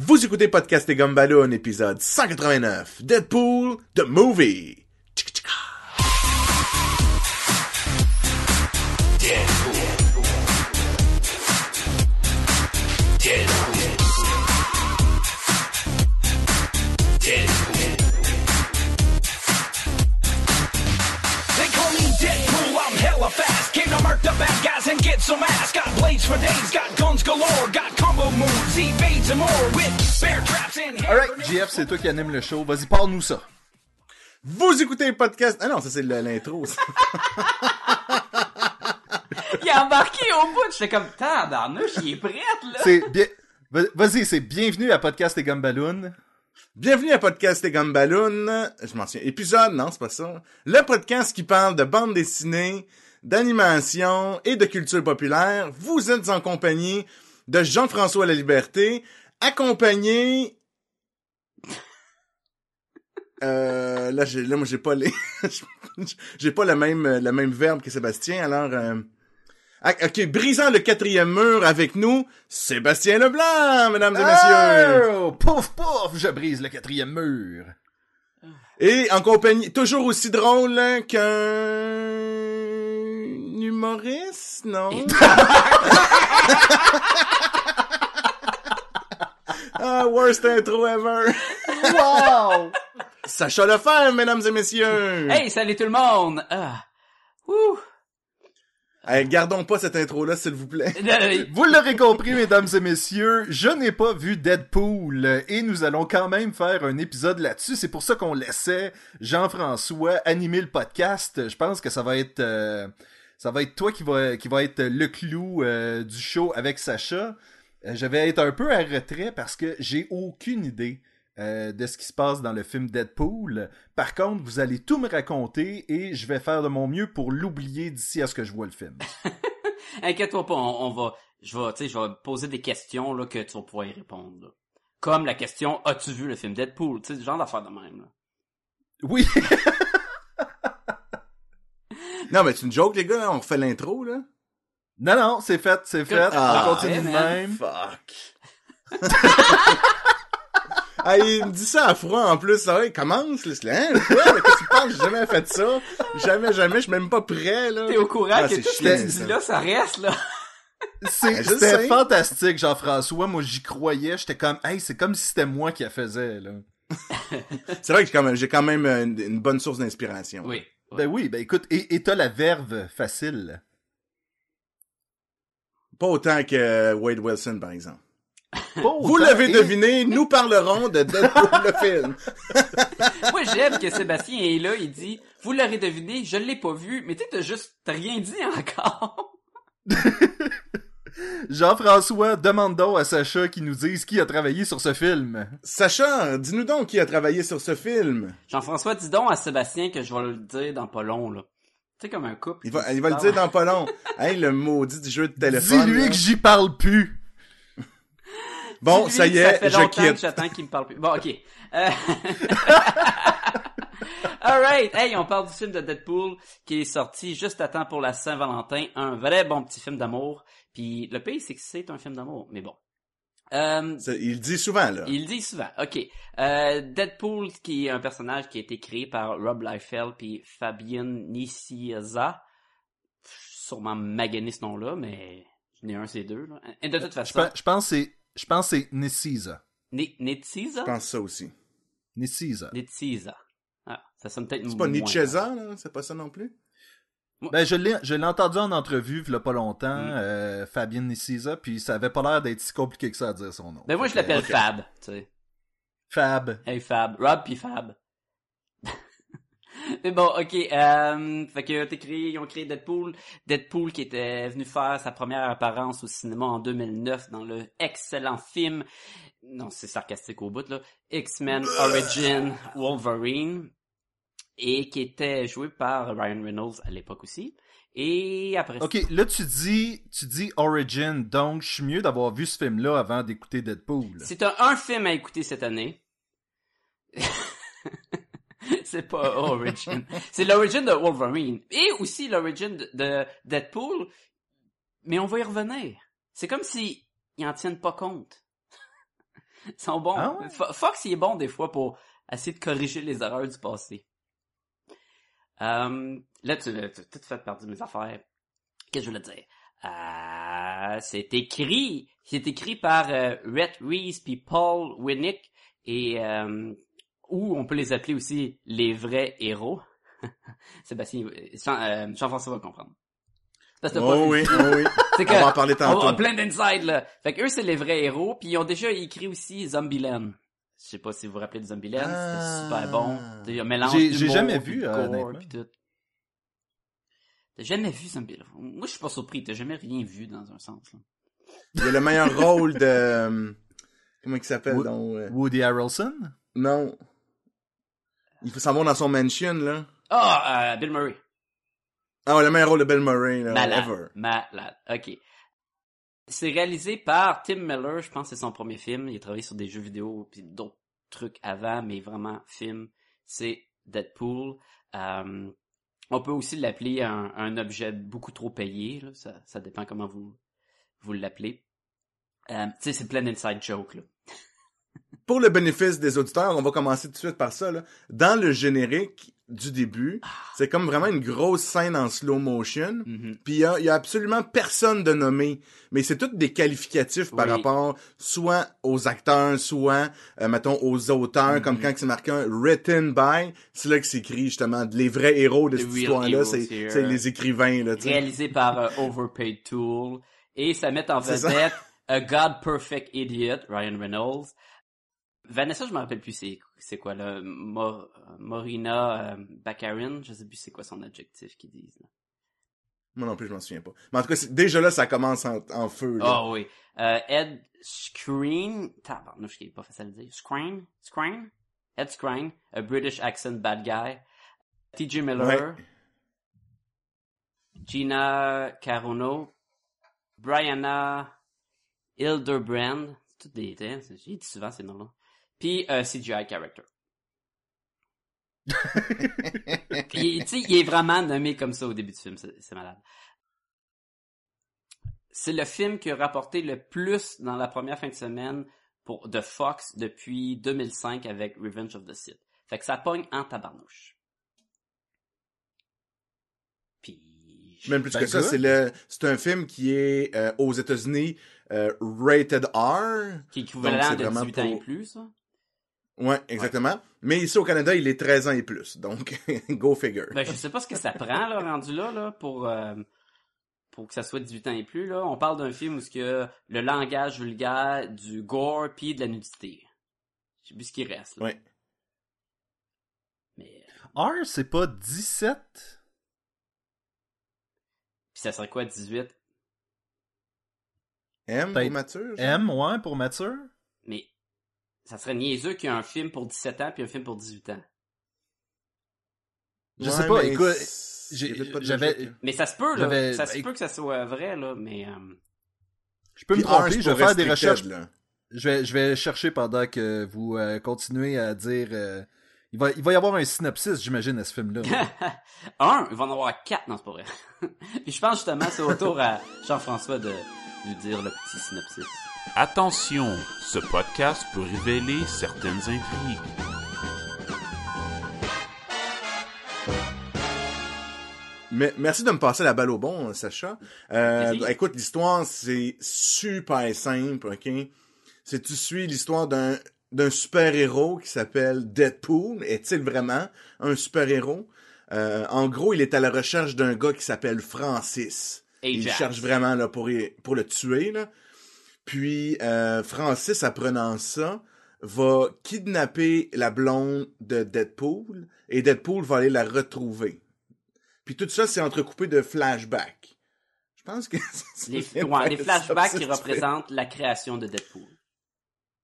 Vous écoutez Podcast et Gumballoon, épisode 189, Deadpool, The Movie. Guys and get some ass. Got blades for days, got guns galore, got combo moves, evades and more with bear traps and hair Alright, JF, c'est toi qui anime le show. Vas-y, parle-nous ça. Vous écoutez Podcast... Ah non, ça c'est le- l'intro. Il a embarqué au bout, j'étais comme, tabarnouche, il est prêt, là. C'est bien... Va- Vas-y, c'est bienvenue à Podcast et Gumballoon. Bienvenue à Podcast et Gumballoon. Je m'en souviens. Épisode, non, c'est pas ça. Le podcast qui parle de bande dessinée, d'animation et de culture populaire. Vous êtes en compagnie de Jean-François La Liberté, accompagné... Euh, là, j'ai, là, moi, j'ai pas les, j'ai pas le même, le même verbe que Sébastien, alors, euh, ah, ok, brisant le quatrième mur avec nous, Sébastien Leblanc, mesdames et messieurs. Oh, pouf, pouf, je brise le quatrième mur. Et en compagnie, toujours aussi drôle qu'un humoriste, non? ah, worst intro ever. Wow! Sacha Lefebvre, mesdames et messieurs. Hey, salut tout le monde! Ah. Ouh. Hey, gardons pas cette intro-là, s'il vous plaît. Vous l'aurez compris, mesdames et messieurs, je n'ai pas vu Deadpool et nous allons quand même faire un épisode là-dessus. C'est pour ça qu'on laissait Jean-François animer le podcast. Je pense que ça va être euh, ça va être toi qui va qui va être le clou euh, du show avec Sacha. Euh, je vais être un peu à retrait parce que j'ai aucune idée euh, de ce qui se passe dans le film Deadpool. Par contre, vous allez tout me raconter et je vais faire de mon mieux pour l'oublier d'ici à ce que je vois le film. Inquiète-toi pas, on, on va, je vais, tu sais, je vais poser des questions, là, que tu vas pouvoir y répondre, là. Comme la question, as-tu vu le film Deadpool? Tu sais, genre d'affaire de même, là. Oui. Non, mais c'est une joke, les gars, là, on refait l'intro, là. Non, non, c'est fait, c'est fait. Ah, on continue de ouais, même. Fuck. ah, il me dit ça à froid, en plus, ça, il commence, là, c'est là, hein, quoi, mais qu'est-ce que tu penses, j'ai jamais fait ça. Jamais, jamais, je suis même pas prêt, là. T'es au courant Ah, que tout ce que tu dis là, ça reste, là. C'est- je C'était fantastique, Jean-François. Moi, j'y croyais. J'étais comme, hey, c'est comme si c'était moi qui la faisais, là. C'est vrai que j'ai quand même, j'ai quand même une, une bonne source d'inspiration. Oui. Ben oui, ben écoute, et t'as la verve facile. Pas autant que Wade Wilson, par exemple. Vous l'avez et- deviné, nous parlerons de Deadpool le film. Moi, j'aime que Sébastien est là, il dit, vous l'aurez deviné, je l'ai pas vu, mais tu sais, t'as juste, rien dit encore. Jean-François, demande donc à Sacha qui nous dise qui a travaillé sur ce film. Sacha, dis-nous donc qui a travaillé sur ce film. Jean-François, dis donc à Sébastien que je vais le dire dans pas long, là. Tu sais, comme un couple. Il va, qui il va le dire dans pas long. Hey, le maudit du jeu de téléphone. Dis-lui que j'y parle plus. Bon, ça y est, fait je longtemps que quitte. J'attends qu'il me parle plus. Bon, ok. Euh... Alright, hey, on parle du film de Deadpool qui est sorti juste à temps pour la Saint-Valentin, un vrai bon petit film d'amour. Puis le pire, c'est que c'est un film d'amour, mais bon. Euh, Il le dit souvent, là. il le dit souvent. Ok. Euh, Deadpool, qui est un personnage qui a été créé par Rob Liefeld puis Fabian Nicieza. Sûrement magané ce nom-là, mais j'en ai un, c'est deux. Là. Et de toute Je façon, pense, je pense que c'est, je pense que c'est Niciza. Ni- Nicieza? Je pense ça aussi. Niciza. Nicieza. Ah, ça sonne peut-être C'est pas. Nietzscheza, là? C'est pas ça non plus? Ben, je l'ai, je l'ai entendu en entrevue, il y a pas longtemps, Mm. euh, Fabien Niciza, puis ça avait pas l'air d'être si compliqué que ça à dire son nom. Ben moi, je l'appelle. Fab, tu sais. Fab. Hey Fab. Rob puis Fab. Mais bon, ok. Euh, fait que créé, ils ont créé Deadpool. Deadpool qui était venu faire sa première apparence au cinéma en 2009 dans le excellent film. Non, c'est sarcastique au bout là. X-Men Origin Wolverine et qui était joué par Ryan Reynolds à l'époque aussi. Et après Ok, là tu dis, tu dis Origin, donc je suis mieux d'avoir vu ce film-là avant d'écouter Deadpool. C'est un, un film à écouter cette année. c'est pas Origin. c'est l'origin de Wolverine. Et aussi l'origin de, de Deadpool. Mais on va y revenir. C'est comme si ils en tiennent pas compte. Ils sont bons. Ah ouais? Fox, il est bon des fois pour essayer de corriger les erreurs du passé. Euh, là, tu as tout fait perdre mes affaires. Qu'est-ce que je voulais dire? Euh, c'est écrit, c'est écrit par euh, Rhett Reese puis Paul Winnick et euh, ou on peut les appeler aussi les vrais héros. Sébastien, euh, Jean- euh, Jean-François va comprendre. Parce que Oh oui, oh oui. Que On va en parler on a tantôt. plein d'inside là. Fait que eux c'est les vrais héros, puis ils ont déjà écrit aussi Zombieland. Je sais pas si vous vous rappelez de Zombieland, Ah. c'était super bon. Il y a un mélange J'ai- jamais vu, euh, gore, tout. T'as jamais vu Zombieland? Moi je suis pas surpris, t'as jamais rien vu dans un sens. Là. Il y a le meilleur rôle de... euh, Comment il s'appelle, Wo- donc? euh, Woody Harrelson? Non. Il faut s'en va dans son mansion, là. Ah, euh, Bill Murray. Ah le meilleur rôle de Bill Murray, là, Malade. ever. Malade. Ok. C'est réalisé par Tim Miller, je pense que c'est son premier film. Il a travaillé sur des jeux vidéo puis d'autres trucs avant, mais vraiment film, c'est Deadpool. Euh, on peut aussi l'appeler un, objet beaucoup trop payé. Ça, dépend comment vous vous l'appelez. Euh, tu sais, c'est plein d'inside joke. Pour le bénéfice des auditeurs, on va commencer tout de suite par ça. Dans le générique du début, c'est comme vraiment une grosse scène en slow motion. Mhm. Puis il y a, y a absolument personne de nommé, mais c'est tous des qualificatifs par rapport soit aux acteurs, soit euh, mettons aux auteurs, Mhm. comme quand c'est marqué un written by, c'est là que c'est écrit justement les vrais héros de The cette histoire-là, c'est les écrivains là, réalisé par euh, Overpaid Tool et ça met en vedette A God Perfect Idiot, Ryan Reynolds. Vanessa, je me rappelle plus c'est c'est quoi là, Mor- Morina euh, Baccarin, je sais plus c'est quoi son adjectif qu'ils disent. là. Moi non plus, je m'en souviens pas. Mais en tout cas, déjà là, ça commence en, en feu. Là. Ah oui. Euh, Ed Screen, tabarnouche qui est pas facile à dire. Screen, Screen, Ed Screen, a British accent bad guy. T.J. Miller, Ouais. Gina Carano, Brianna Hildebrand, toutes des, j'ai dit souvent ces noms-là. Puis euh, CGI character. Puis, tu sais, il est vraiment nommé comme ça au début du film, c'est malade. C'est le film qui a rapporté le plus dans la première fin de semaine pour de Fox depuis 2005 avec Revenge of the Sith. Fait que ça pogne en tabarnouche. Puis Même plus Ben, que ça, c'est le, c'est un film qui est euh, aux États-Unis euh, rated R. qui est Donc, équivalent c'est de vraiment 18 ans et pour- plus, ça. Ouais, exactement. Mais ici au Canada, il est 13 ans et plus. Donc, go figure. Ben, je sais pas ce que ça prend, là, rendu là, là, pour, euh, pour que ça soit 18 ans et plus, là. On parle d'un film où ce que le langage vulgaire, du gore, puis de la nudité. Je sais plus ce qui reste, là. Ouais. Mais, R, c'est pas 17? puis ça serait quoi, 18? M pour mature? genre? M, ouais, pour mature? Ça serait niaiseux qu'il y ait un film pour 17 ans puis un film pour 18 ans. Je Ouais, sais pas, mais écoute, j'avais- là. Mais ça se peut, là. Ça se ben, peut que ça soit vrai, là, mais, euh, Je peux me Puis tromper, je vais faire des recherches. là. Je vais, je vais chercher pendant que vous euh, continuez à dire... euh, il, va, il va y avoir un synopsis, j'imagine, à ce film-là. un, il va en avoir quatre, non, c'est pas vrai. puis je pense justement, c'est au tour à Jean-François de nous dire le petit synopsis. Attention, ce podcast peut révéler certaines intrigues. Mais merci de me passer la balle au bon, Sacha. Euh, écoute, l'histoire, c'est super simple, ok? C'est tu suis l'histoire d'un d'un super-héros qui s'appelle Deadpool. Est-il vraiment un super-héros? Euh, en gros, il est à la recherche d'un gars qui s'appelle Francis. Il cherche vraiment là, pour, y- pour le tuer. Là. Puis euh, Francis, apprenant ça, va kidnapper la blonde de Deadpool et Deadpool va aller la retrouver. Puis tout ça, c'est entrecoupé de flashbacks. Je pense que c'est Les, ouais, les le flashbacks qui représentent la création de Deadpool.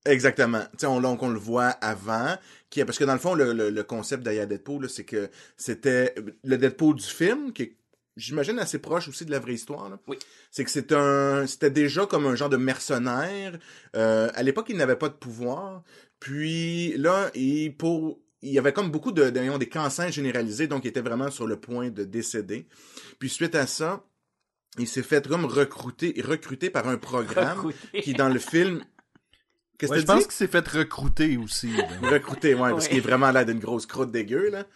Exactement. Tu on, on le voit avant, qui parce que dans le fond, le, le, le concept derrière Deadpool, c'est que c'était le Deadpool du film, qui est, j'imagine, assez proche aussi de la vraie histoire. là. Oui. C'est que c'est un, c'était déjà comme un genre de mercenaire. Euh, à l'époque, il n'avait pas de pouvoir. Puis là, il, pour, il y avait comme beaucoup de, des cancers généralisés, donc il était vraiment sur le point de décéder. Puis suite à ça, il s'est fait comme recruter, recruter par un programme Recruter. qui dans le film Qu'est-ce Ouais, que je tu pense qu'il s'est fait recruter aussi. là. Recruté, ouais, parce qu'il est vraiment l'air d'une grosse croûte dégueu, là.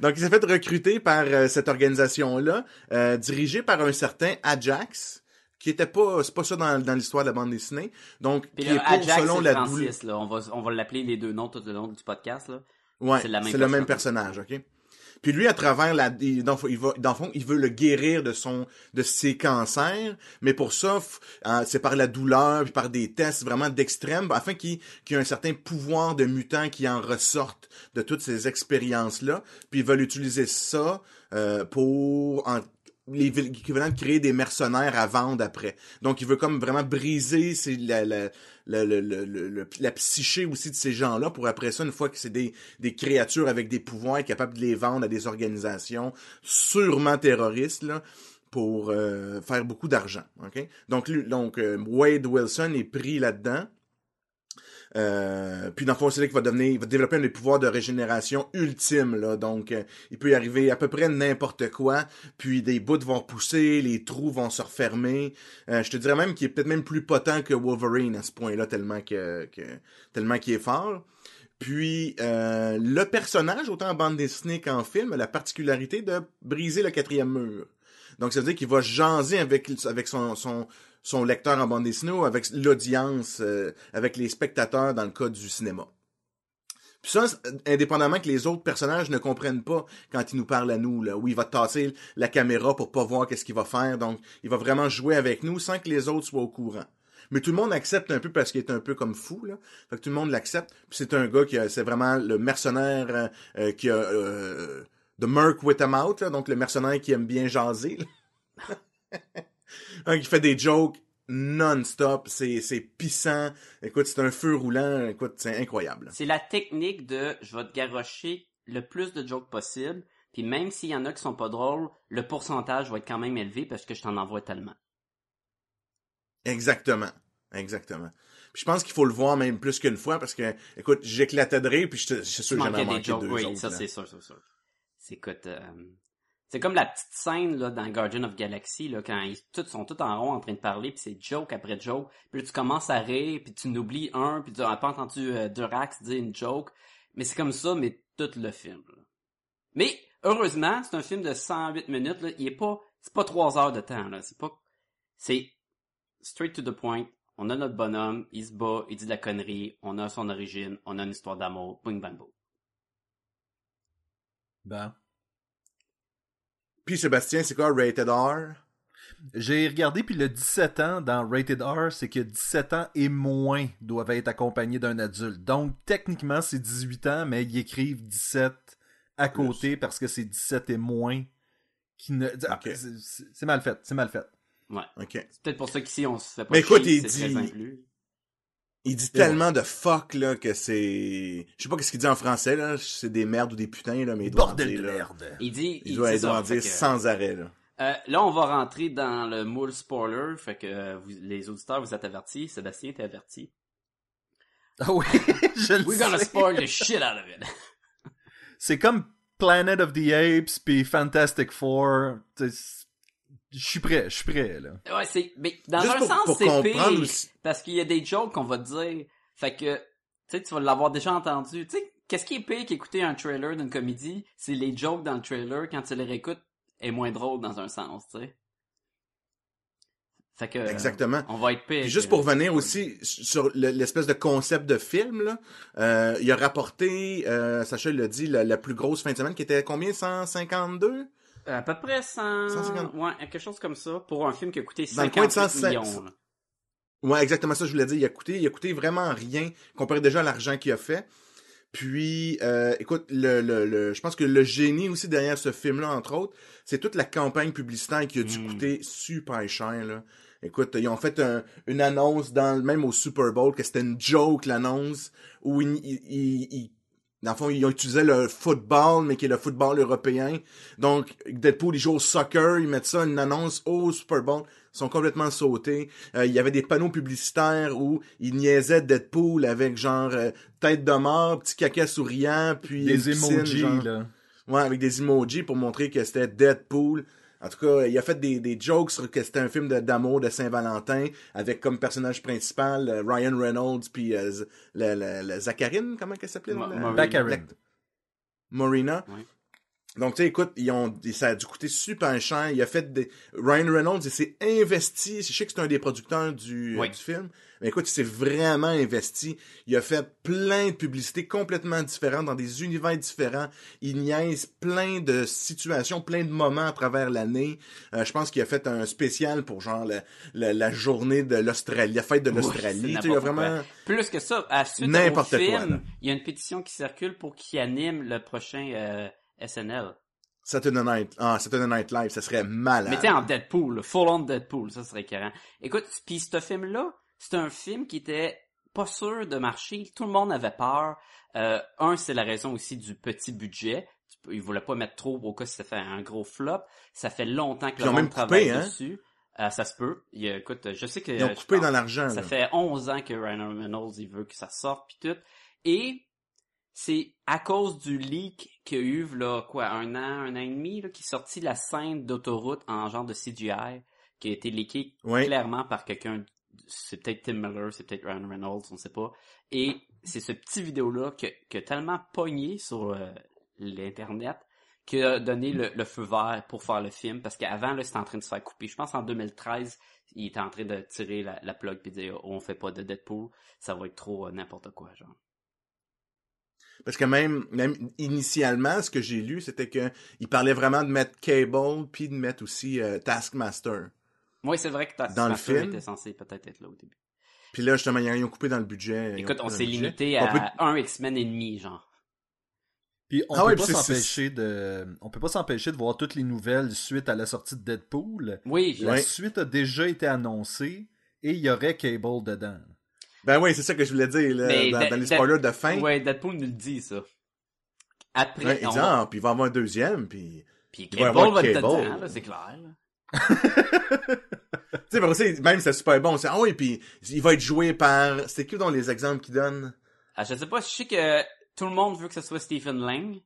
Donc, il s'est fait recruter par euh, cette organisation-là, euh, dirigée par un certain Ajax, qui était pas, c'est pas ça dans, dans l'histoire de la bande dessinée. Donc, Puis qui est là, pour, Ajax, selon c'est la Francis, douleur. là. On va, on va l'appeler les deux noms tout le long du podcast, là. Ouais, C'est la même c'est le même personnage, ok? Puis lui, à travers la, il- va, dans le fond, il veut le guérir de son, de ses cancers, mais pour ça, euh, c'est par la douleur, puis par des tests vraiment d'extrême, afin qu'il y ait un certain pouvoir de mutant qui en ressorte de toutes ces expériences-là. Puis ils veulent utiliser ça euh, pour en, l'équivalent de créer des mercenaires à vendre après. Donc il veut comme vraiment briser la, la, la, la, la, la- psyché aussi de ces gens-là pour après ça, une fois que c'est des, des créatures avec des pouvoirs capables de les vendre à des organisations sûrement terroristes, là, pour euh, faire beaucoup d'argent. ok? Donc, donc euh, Wade Wilson est pris là-dedans. Euh, puis dans le fond, c'est là qu'il va devenir, va développer un des pouvoirs de régénération ultime, là. Donc, euh, il peut y arriver à peu près n'importe quoi. Puis des bouts vont repousser, les trous vont se refermer. Euh, je te dirais même qu'il est peut-être même plus potent que Wolverine à ce point-là, tellement que, tellement qu'il est fort. Puis le personnage, autant en bande dessinée qu'en film, a la particularité de briser le quatrième mur. Donc ça veut dire qu'il va jaser avec avec son son lecteur en bande dessinée ou avec l'audience, euh, avec les spectateurs dans le cas du cinéma. Puis ça, indépendamment que les autres personnages ne comprennent pas quand il nous parle à nous, là, où il va tasser la caméra pour pas voir qu'est-ce qu'il va faire. Donc, il va vraiment jouer avec nous sans que les autres soient au courant. Mais tout le monde accepte un peu parce qu'il est un peu comme fou, là. Fait tout le monde l'accepte. Puis c'est un gars qui a- c'est vraiment le mercenaire euh, qui a euh, The Merc with him out, là, donc le mercenaire qui aime bien jaser. Hein, qui fait des jokes non-stop, c'est c'est pissant. Écoute, c'est un feu roulant, écoute, c'est incroyable. C'est la technique de je vais te garrocher le plus de jokes possible, puis même s'il y en a qui sont pas drôles, le pourcentage va être quand même élevé parce que je t'en envoie tellement. Exactement. Exactement. Puis je pense qu'il faut le voir même plus qu'une fois parce que, écoute, j'éclatais de rire puis je suis sûr que j'en ai des manqué jokes, deux oui, autres. ça c'est sûr, c'est sûr. C'est écoute, euh, c'est comme la petite scène là dans Guardian of Galaxy là quand ils tous sont tous en rond en train de parler puis c'est joke après joke, puis tu commences à rire puis tu n'oublies un puis tu n'as pas entendu euh, Durax dire une joke, mais c'est comme ça mais tout le film. Mais heureusement, c'est un film de 108 minutes là, il est pas c'est pas trois heures de temps là, c'est pas c'est straight to the point. On a notre bonhomme, il se bat, il dit de la connerie, on a son origine, on a une histoire d'amour, boing bang boom. Ben. Puis Sébastien, c'est quoi Rated R? J'ai regardé, puis le 17 ans dans Rated R, c'est que 17 ans et moins doivent être accompagnés d'un adulte. Donc, techniquement, c'est 18 ans, mais ils écrivent 17 à côté parce que c'est 17 et moins qui ne... Ah, Ok. c'est- mal fait, c'est mal fait. Ouais. OK. C'est peut-être pour ça qu'ici, on se fait pas Mais écoute, chier, il dit-. Il dit tellement de fuck, là, que c'est... Je sais pas qu'est-ce qu'il dit en français, là. C'est des merdes ou des putains, là, mais il doit en Bordel dire, de là. merde. Il dit, Il il, doit, c'est il doit ça, en fait dire que, sans arrêt, là. euh, là, on va rentrer dans le moule spoiler, fait que euh, vous- les auditeurs, vous êtes avertis. Sébastien, t'es averti. Ah oui, je le We're gonna sais. spoil the shit out of it. C'est comme Planet of the Apes puis Fantastic Four. Je suis prêt, je suis prêt, là. Ouais, c'est, mais dans Juste un pour- sens, c'est pire, aussi- parce qu'il y a des jokes qu'on va te dire, fait que, tu sais, tu vas l'avoir déjà entendu. Tu sais, qu'est-ce qui est pire qu'écouter un trailer d'une comédie? C'est les jokes dans le trailer, quand tu les réécoutes, est moins drôle dans un sens, tu sais. Fait que, euh, Exactement. on va être pire. Puis juste pour revenir aussi sur le- l'espèce de concept de film, là, euh, il a rapporté, euh, Sacha l'a dit, la, la plus grosse fin de semaine qui était combien? 152 À peu près 100... 150. Ouais, quelque chose comme ça, pour un film qui a coûté Dans le coin de 58 107. millions. là. Ouais, exactement ça, je voulais dire. Il a coûté, il a coûté vraiment rien comparé déjà à l'argent qu'il a fait. Puis, euh, écoute, le, le, le, je pense que le génie aussi derrière ce film-là, entre autres, c'est toute la campagne publicitaire qui a dû Mm. coûter super cher. Là. Écoute, ils ont fait un- une annonce dans même au Super Bowl que c'était une joke l'annonce où ils, ils, ils- ils- dans le fond ils ont utilisé le football mais qui est le football européen. Donc Deadpool il joue au soccer, ils mettent ça une annonce au Super Bowl, ils sont complètement sautés. Euh, il y avait des panneaux publicitaires où ils niaisaient Deadpool avec genre euh, tête de mort, petit caca souriant, puis Des piscine, emojis, genre. là. Ouais, avec des emojis pour montrer que c'était Deadpool. En tout cas, il a fait des, des jokes sur que c'était un film de- d'amour de, Saint-Valentin avec comme personnage principal euh, Ryan Reynolds puis euh, le, le, le Zacharine, comment qu'elle s'appelait? Mo- Donc, tu sais, écoute, ils ont, ça a dû coûter super cher. Il a fait des, Ryan Reynolds, il s'est investi. Je sais que c'est un des producteurs du, euh, Oui. du film. Mais écoute, il s'est vraiment investi. Il a fait plein de publicités complètement différentes dans des univers différents. Il niaise plein de situations, plein de moments à travers l'année. Euh, je pense qu'il a fait un spécial pour genre la, la, la journée de l'Australie, la fête de l'Australie. n'importe vraiment. Plus que ça, à suite au quoi, film, il y a une pétition qui circule pour qu'il anime le prochain euh, SNL. Saturday Night, ah, Saturday Night Live, ça serait malade. Mettez en Deadpool, full on Deadpool, ça serait écœurant. Écoute, puis ce film-là, c'est un film qui était pas sûr de marcher. Tout le monde avait peur. Euh, un, c'est la raison aussi du petit budget. Ils voulaient pas mettre trop au cas si ça fait un gros flop. Ça fait longtemps que Ils le ont monde même coupé, travaille hein? dessus. Euh, ça se peut. Il écoute, je sais que... Ils ont coupé pense- dans l'argent. ça là. fait 11 ans que Ryan Reynolds, il veut que ça sorte pis tout. Et c'est à cause du leak qu'il y a eu, là, quoi, un an, un an et demi, là, qui est sorti la scène d'autoroute en genre de CGI, qui a été leaké Oui. clairement par quelqu'un, c'est peut-être Tim Miller, c'est peut-être Ryan Reynolds, on sait pas. Et c'est ce petit vidéo-là que, que tellement pogné sur euh, l'internet qui a donné le, le feu vert pour faire le film parce qu'avant là c'était en train de se faire couper je pense en 2013 il était en train de tirer la, la plug puis dire oh, on fait pas de Deadpool ça va être trop euh, n'importe quoi genre Parce que même, même initialement, ce que j'ai lu, c'était que il parlait vraiment de mettre Cable puis de mettre aussi euh, Taskmaster. moi c'est vrai que ta Dans le Taskmaster film? était censé peut-être être là au début Puis là, justement, ils ont coupé dans le budget. écoute on s'est limité à peut- un X-Men et demi genre Puis on Ah peut ouais, pas s'empêcher de on peut pas s'empêcher de voir toutes les nouvelles suite à la sortie de Deadpool. oui je- La Ouais. suite a déjà été annoncée et il y aurait Cable dedans. Ben oui, c'est ça que je voulais dire, là, Mais dans, les spoilers de fin. ouais Deadpool nous le dit ça après Ouais, on- exemple, puis il va avoir un deuxième, puis... puis il va Cable va être Cable. dedans là, c'est clair. Tu sais, aussi, même c'est super bon. C'est, ah oui, puis il va être joué par... C'est qui dans les exemples qu'il donne? Ah, je sais pas, je sais que tout le monde veut que ce soit Stephen Lang.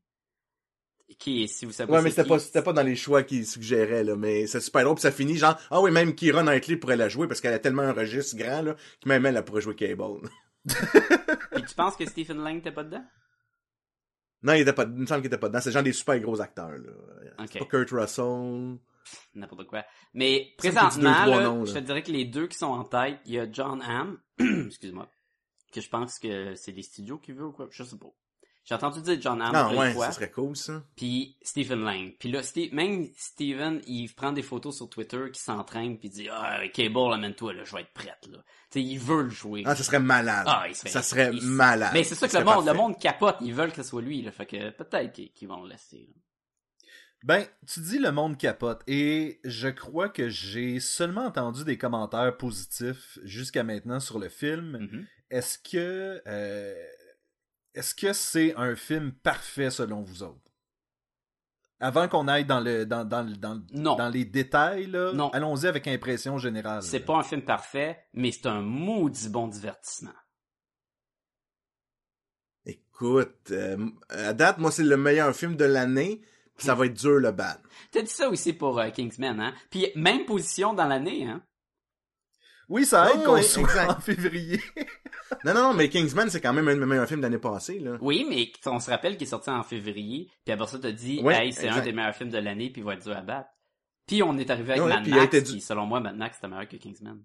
Qui est, si vous savez Ouais, mais c'était pas, c'était pas dans les choix qu'il suggérait, là, mais c'est super drôle, puis ça finit genre, ah oui, même Kira Knightley pourrait la jouer parce qu'elle a tellement un registre grand, là, que même elle, elle pourrait jouer Cable. Puis tu penses que Stephen Lang était pas dedans? non, il était pas, il me semble qu'il était pas dedans, c'est genre des super gros acteurs, là. C'est pas Kurt Russell. N'importe quoi. Mais présentement, là, noms, là? je te dirais que les deux qui sont en tête, il y a John Hamm, excuse-moi, que je pense que c'est les studios qui veulent ou quoi, je sais pas. J'ai entendu dire John Hamm de ouais, fois. ça serait cool, ça. Puis Stephen Lang. Puis là, Steve- même Steven, il prend des photos sur Twitter qui s'entraîne puis il dit ah Cable amène-toi là, je vais être prête là. Tu sais, il veut le jouer. Ah, ça serait malade. Ah, il serait- ça serait il- malade. Mais c'est ça que le monde, le monde capote, ils veulent que ce soit lui là, fait que peut-être qu'ils vont le laisser. là. Ben, tu dis le monde capote et je crois que j'ai seulement entendu des commentaires positifs jusqu'à maintenant sur le film. Mhm. Est-ce que euh, est-ce que c'est un film parfait selon vous autres? Avant qu'on aille dans le dans, dans, dans, Non. dans les détails, là, Non. allons-y avec impression générale. C'est pas un film parfait, mais c'est un maudit bon divertissement. Écoute, euh, à date, moi, c'est le meilleur film de l'année, puis ça va être dur, le ban. T'as dit ça aussi pour euh, Kingsman, hein? Puis même position dans l'année, hein? Oui, ça aide Ouais, qu'on soit exact. en février. Non, non, non, mais Kingsman, c'est quand même un de mes meilleurs films de l'année passée, là. Oui, mais on se rappelle qu'il est sorti en février, puis après ça t'as dit, Ouais, hey, c'est un des meilleurs films de l'année, puis il va être dur à battre. Puis on est arrivé avec Ouais, Mad puis il a Max, été qui selon moi Mad Max c'était meilleur que Kingsman.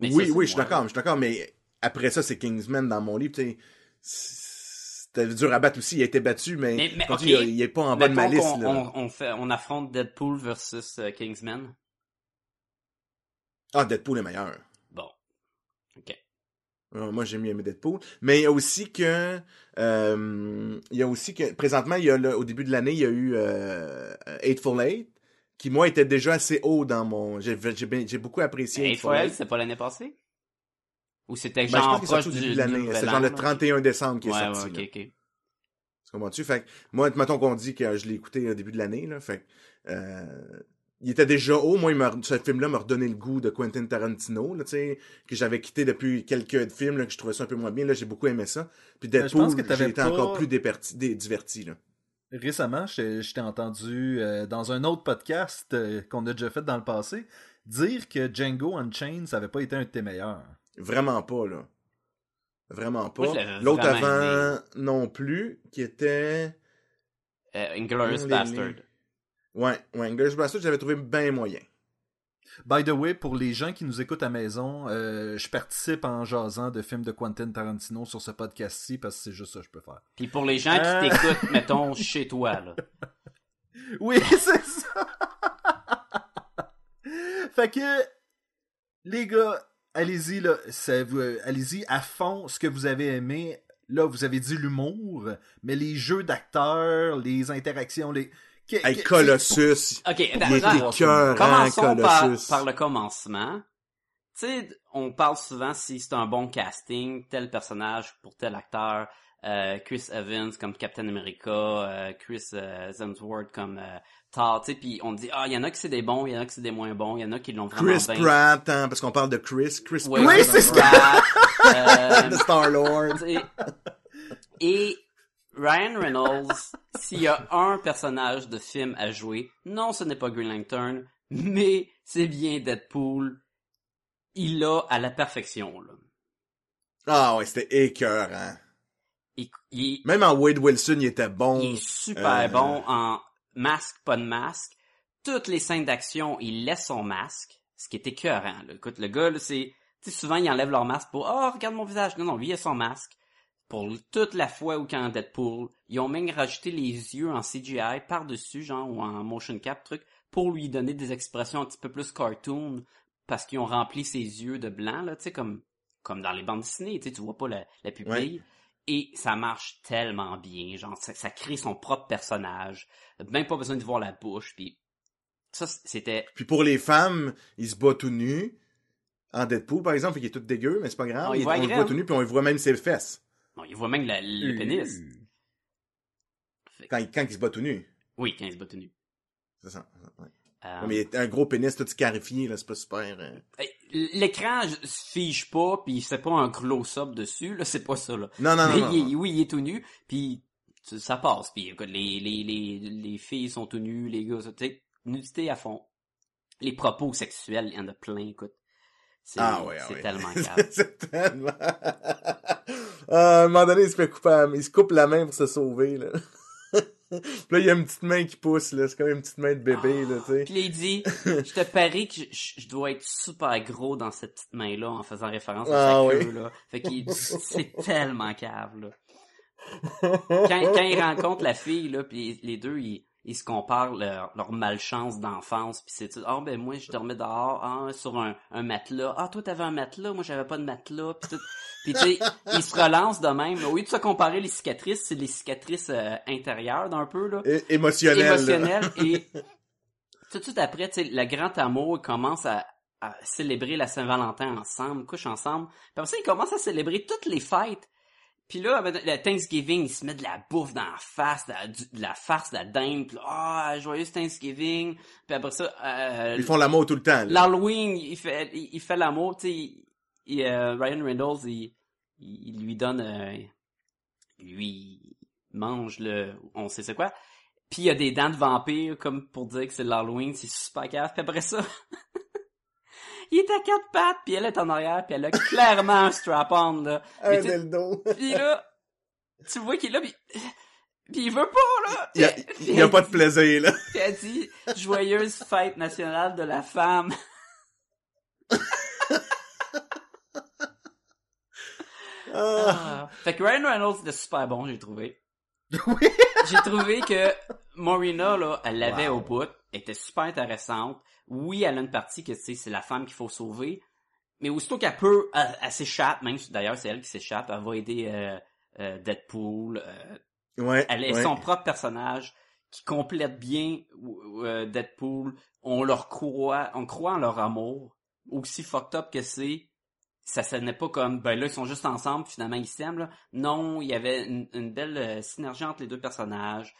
Mais oui, ça, oui, je suis d'accord, je suis d'accord, mais après ça, c'est Kingsman dans mon livre, tu sais. C'était dur à battre aussi, il a été battu, mais, Mais- il, il est pas en bas de ma liste, là. on, on fait, on affronte Deadpool versus euh, Kingsman. Ah, Deadpool est meilleur. Bon. Ok. Euh, Moi, j'ai mieux aimé Deadpool. Mais il y a aussi que, euh, il y a aussi que, présentement, il y a le- au début de l'année, il y a eu euh, Eightful Eight, qui moi était déjà assez haut dans mon, j'ai beaucoup apprécié Eightful Eight. c'est pas l'année passée? Ou c'était Ben, je genre pense au du, début de du l'année. C'est genre le là? 31 décembre qui est sorti. ouais, là. ok, ok. Tu? Fait que, moi, mettons qu'on dit que je l'ai écouté au début de l'année, là. Fait que, euh, il était déjà haut. Moi, il ce film-là m'a redonné le goût de Quentin Tarantino, là, que j'avais quitté depuis quelques films, là, que je trouvais ça un peu moins bien. Là, j'ai beaucoup aimé ça. Puis pense Deadpool, j'ai été pas- encore plus déperti- dé- diverti, là. Récemment, je je t'ai entendu euh, dans un autre podcast euh, qu'on a déjà fait dans le passé dire que Django Unchained, ça avait pas été un de tes meilleurs. Vraiment pas, là. Vraiment pas. L'autre avant non plus, qui était... Euh, Inglourious Les- Bastard. Ouais, ouais, Inglourious Bastard, j'avais trouvé bien moyen. By the way, pour les gens qui nous écoutent à maison, euh, je participe en jasant de films de Quentin Tarantino sur ce podcast-ci parce que c'est juste ça que je peux faire. Puis pour les gens qui Ah. t'écoutent, mettons, chez toi, là. Oui, c'est ça. fait que, les gars, allez-y, là, ça vous- euh, allez-y à fond ce que vous avez aimé. Là, vous avez dit l'humour, mais les jeux d'acteurs, les interactions, les. Hey, Colossus. Ok, Il était cœur, Commençons par, Colossus. par le commencement. Tu sais, on parle souvent si c'est un bon casting, tel personnage pour tel acteur, euh, Chris Evans comme Captain America, euh, Chris euh, Hemsworth comme euh, Thor, tu sais, puis on dit, ah, il y en a qui c'est des bons, il y en a qui c'est des moins bons, il y en a qui l'ont vraiment Chris bien. Pratt, hein, parce qu'on parle de Chris. Chris Ouais, Pratt. Oui, c'est ce Pratt, euh, tu sais, Et Ryan Reynolds, s'il y a un personnage de film à jouer, non, ce n'est pas Green Lantern, mais c'est bien Deadpool. Il l'a à la perfection, là. Ah ouais, c'était écœurant. Il, il- Même en Wade Wilson, il était bon. il est super euh, bon en masque, pas de masque. Toutes les scènes d'action, il laisse son masque, ce qui est écœurant, là. Écoute, le gars, c'est, tu sais, souvent, ils enlèvent leur masque pour, oh, regarde mon visage. Non, non, lui, il a son masque. Pour toute la fois où quand Deadpool, ils ont même rajouté les yeux en CGI par-dessus, genre, ou en motion cap, truc, pour lui donner des expressions un petit peu plus cartoon, parce qu'ils ont rempli ses yeux de blanc, là, tu sais, comme, comme dans les bandes dessinées, tu sais, tu vois pas la, la pupille. Et ça marche tellement bien, genre, ça, ça crée son propre personnage. Même pas besoin de voir la bouche, puis ça, c'était... Puis pour les femmes, il se bat tout nu. En Deadpool, par exemple, il est tout dégueu, mais c'est pas grave. Ah, il il, voit on le voit tout nu, puis on voit même ses fesses. Bon, il voit même la- le pénis. Quand, il- quand il se bat tout nu. Oui, quand il se bat tout nu. C'est ça. ouais. Euh, Ouais, mais un gros pénis tout scarifié, là, c'est pas super. euh. L'écran se fige pas, puis c'est pas un close-up dessus, là, c'est pas ça, là. Non, non, Mais non. il non. est- oui, il est tout nu, puis ça passe. Puis les, les, les, les filles sont tout nus, les gars, ça, tu sais, nudité à fond. Les propos sexuels, il y en a plein, écoute. C'est Ah ouais, ah c'est ouais. tellement grave. c'est tellement... Ah, à un moment donné, il se fait couper, il se coupe la main pour se sauver, là. Puis là, il y a une petite main qui pousse, là. C'est comme une petite main de bébé, là, tu sais. Puis là, il dit, je te parie que je, je- je dois être super gros dans cette petite main-là en faisant référence à Ah sa oui. queue, là. Fait qu'il, c'est tellement cave, là. Quand, quand il rencontre la fille, là, puis les deux, ils, ils se comparent leur, leur malchance d'enfance, puis c'est ah ben moi je dormais dehors, ah, sur un, un matelas, ah toi t'avais un matelas, moi j'avais pas de matelas, puis tout, puis tu sais, ils se relancent de même. Au lieu de se comparer les cicatrices, c'est les cicatrices euh, intérieures d'un peu là É- émotionnel. là. émotionnel et tout de suite après, tu sais, le grand amour commence à, à célébrer la Saint-Valentin ensemble, couche ensemble. Puis après ça, ils commencent à célébrer toutes les fêtes. Puis là, le Thanksgiving, ils se mettent de la bouffe dans la face, de la, du- de la farce, de la dinde. Puis là, ah, joyeux Thanksgiving. Puis après ça, euh, Ils font l'amour tout le temps, l'Halloween, il fait, il, il fait l'amour, tu sais, il- euh, Ryan Reynolds, il, il, lui donne, euh, lui mange le, on sait c'est quoi. Puis il y a des dents de vampire, comme pour dire que c'est l'Halloween, c'est super cave. Puis après ça, il est à quatre pattes, puis elle est en arrière, puis elle a clairement un strap-on, là. Un dildo. puis là, tu vois qu'il est là, puis, puis il veut pas, là. Il y a, Puis il y a elle pas de plaisir, là. puis elle dit joyeuse fête nationale de la femme. Ah. Ah. Fait que Ryan Reynolds était super bon, j'ai trouvé. Oui. J'ai trouvé que Morena, là, elle l'avait Wow. au bout, était super intéressante. Oui, elle a une partie que, tu sais, c'est la femme qu'il faut sauver. Mais aussitôt qu'elle peut, elle, elle s'échappe, même si d'ailleurs c'est elle qui s'échappe, elle va aider euh, euh, Deadpool. euh, Ouais. elle est ouais. son propre personnage qui complète bien euh, Deadpool. On leur croit, on croit en leur amour. Aussi fucked up que c'est, ça n'est pas comme ben là ils sont juste ensemble finalement ils s'aiment là. Non, il y avait une, une belle euh, synergie entre les deux personnages.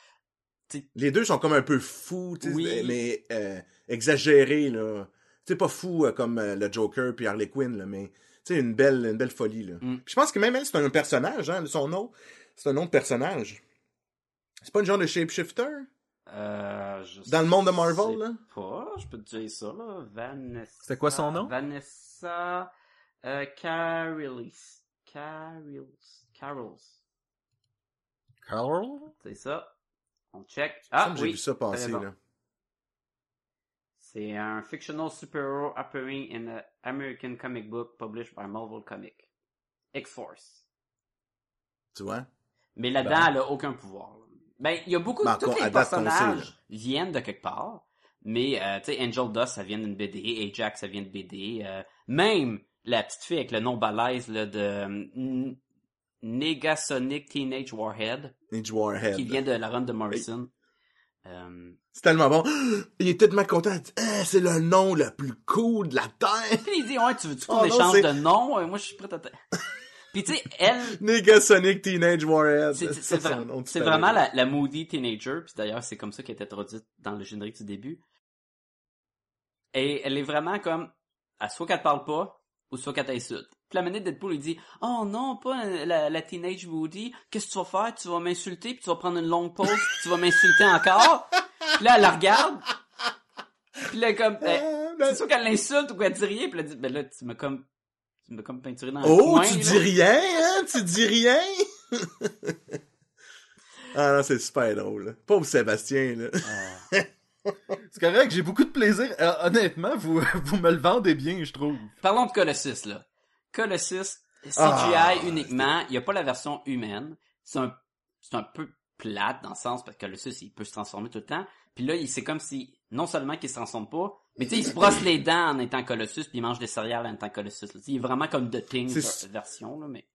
Les deux sont comme un peu fous, Oui. mais euh, exagérés, là. Tu sais, pas fou euh, comme euh, le Joker puis Harley Quinn, là, mais une belle, une belle folie, là. Mm. Je pense que même elle, c'est un personnage, hein, son nom. C'est un nom de personnage. C'est pas une genre de shapeshifter? Euh, je Dans le monde de Marvel, sais là? Pas, je peux te dire ça, là. Vanessa. C'est quoi son nom? Vanessa, euh, Carolis. Carols. Carols. Carl? C'est ça. On check. Ah, oui. J'ai vu ça passer, bon. là. C'est un fictional superhero appearing in an American comic book published by Marvel Comics. X-Force. Tu vois? Mais là-dedans, elle a aucun pouvoir. là. Ben, il y a beaucoup Ben, de... Tous à les personnages viennent de quelque part. Mais, euh, tu sais, Angel Dust, ça vient d'une BD. Ajax, ça vient de BD. euh, même la petite fille avec le nom balèze là, de N- Negasonic Teenage Warhead, Ninja Warhead. qui vient de la run de Morrison. Euh, C'est tellement bon. Il est tellement content. Ah, c'est le nom le plus cool de la Terre. Puis il dit, ouais, tu veux-tu qu'on Oh échange de nom? Moi, je suis prêt à te... Puis tu sais, elle, Negasonic Teenage Warhead. c'est vraiment la, la moody teenager. Puis d'ailleurs, c'est comme ça qu'elle est introduite dans le générique du début. Et elle est vraiment comme, à soit qu'elle te parle pas, ou soit qu'elle t'insulte. Puis la minute Deadpool, il dit, oh non, pas euh, la, la teenage moody. Qu'est-ce que tu vas faire? Tu vas m'insulter, puis tu vas prendre une longue pause, puis tu vas m'insulter encore. Puis là, elle la regarde. Puis là, comme, ben- c'est sûr qu'elle l'insulte ou qu'elle dit rien, puis elle dit, ben là, tu m'as comme, tu m'as comme peinturé dans le Oh, coin. tu là. dis rien, hein? Tu dis rien? ah non, c'est super drôle. Pauvre Sébastien, là. Ah. C'est correct, j'ai beaucoup de plaisir. Euh, honnêtement, vous, vous me le vendez bien, je trouve. Parlons de Colossus, là. Colossus, CGI Ah, uniquement, il n'y a pas la version humaine. C'est un, c'est un peu plate dans le sens parce que Colossus, il peut se transformer tout le temps. Puis là, il- c'est comme si, non seulement qu'il se transforme pas, mais tu sais, il se brosse les dents en étant Colossus, puis il mange des céréales en étant Colossus. là. Il est vraiment comme The Thing C'est- ver- version, là, mais...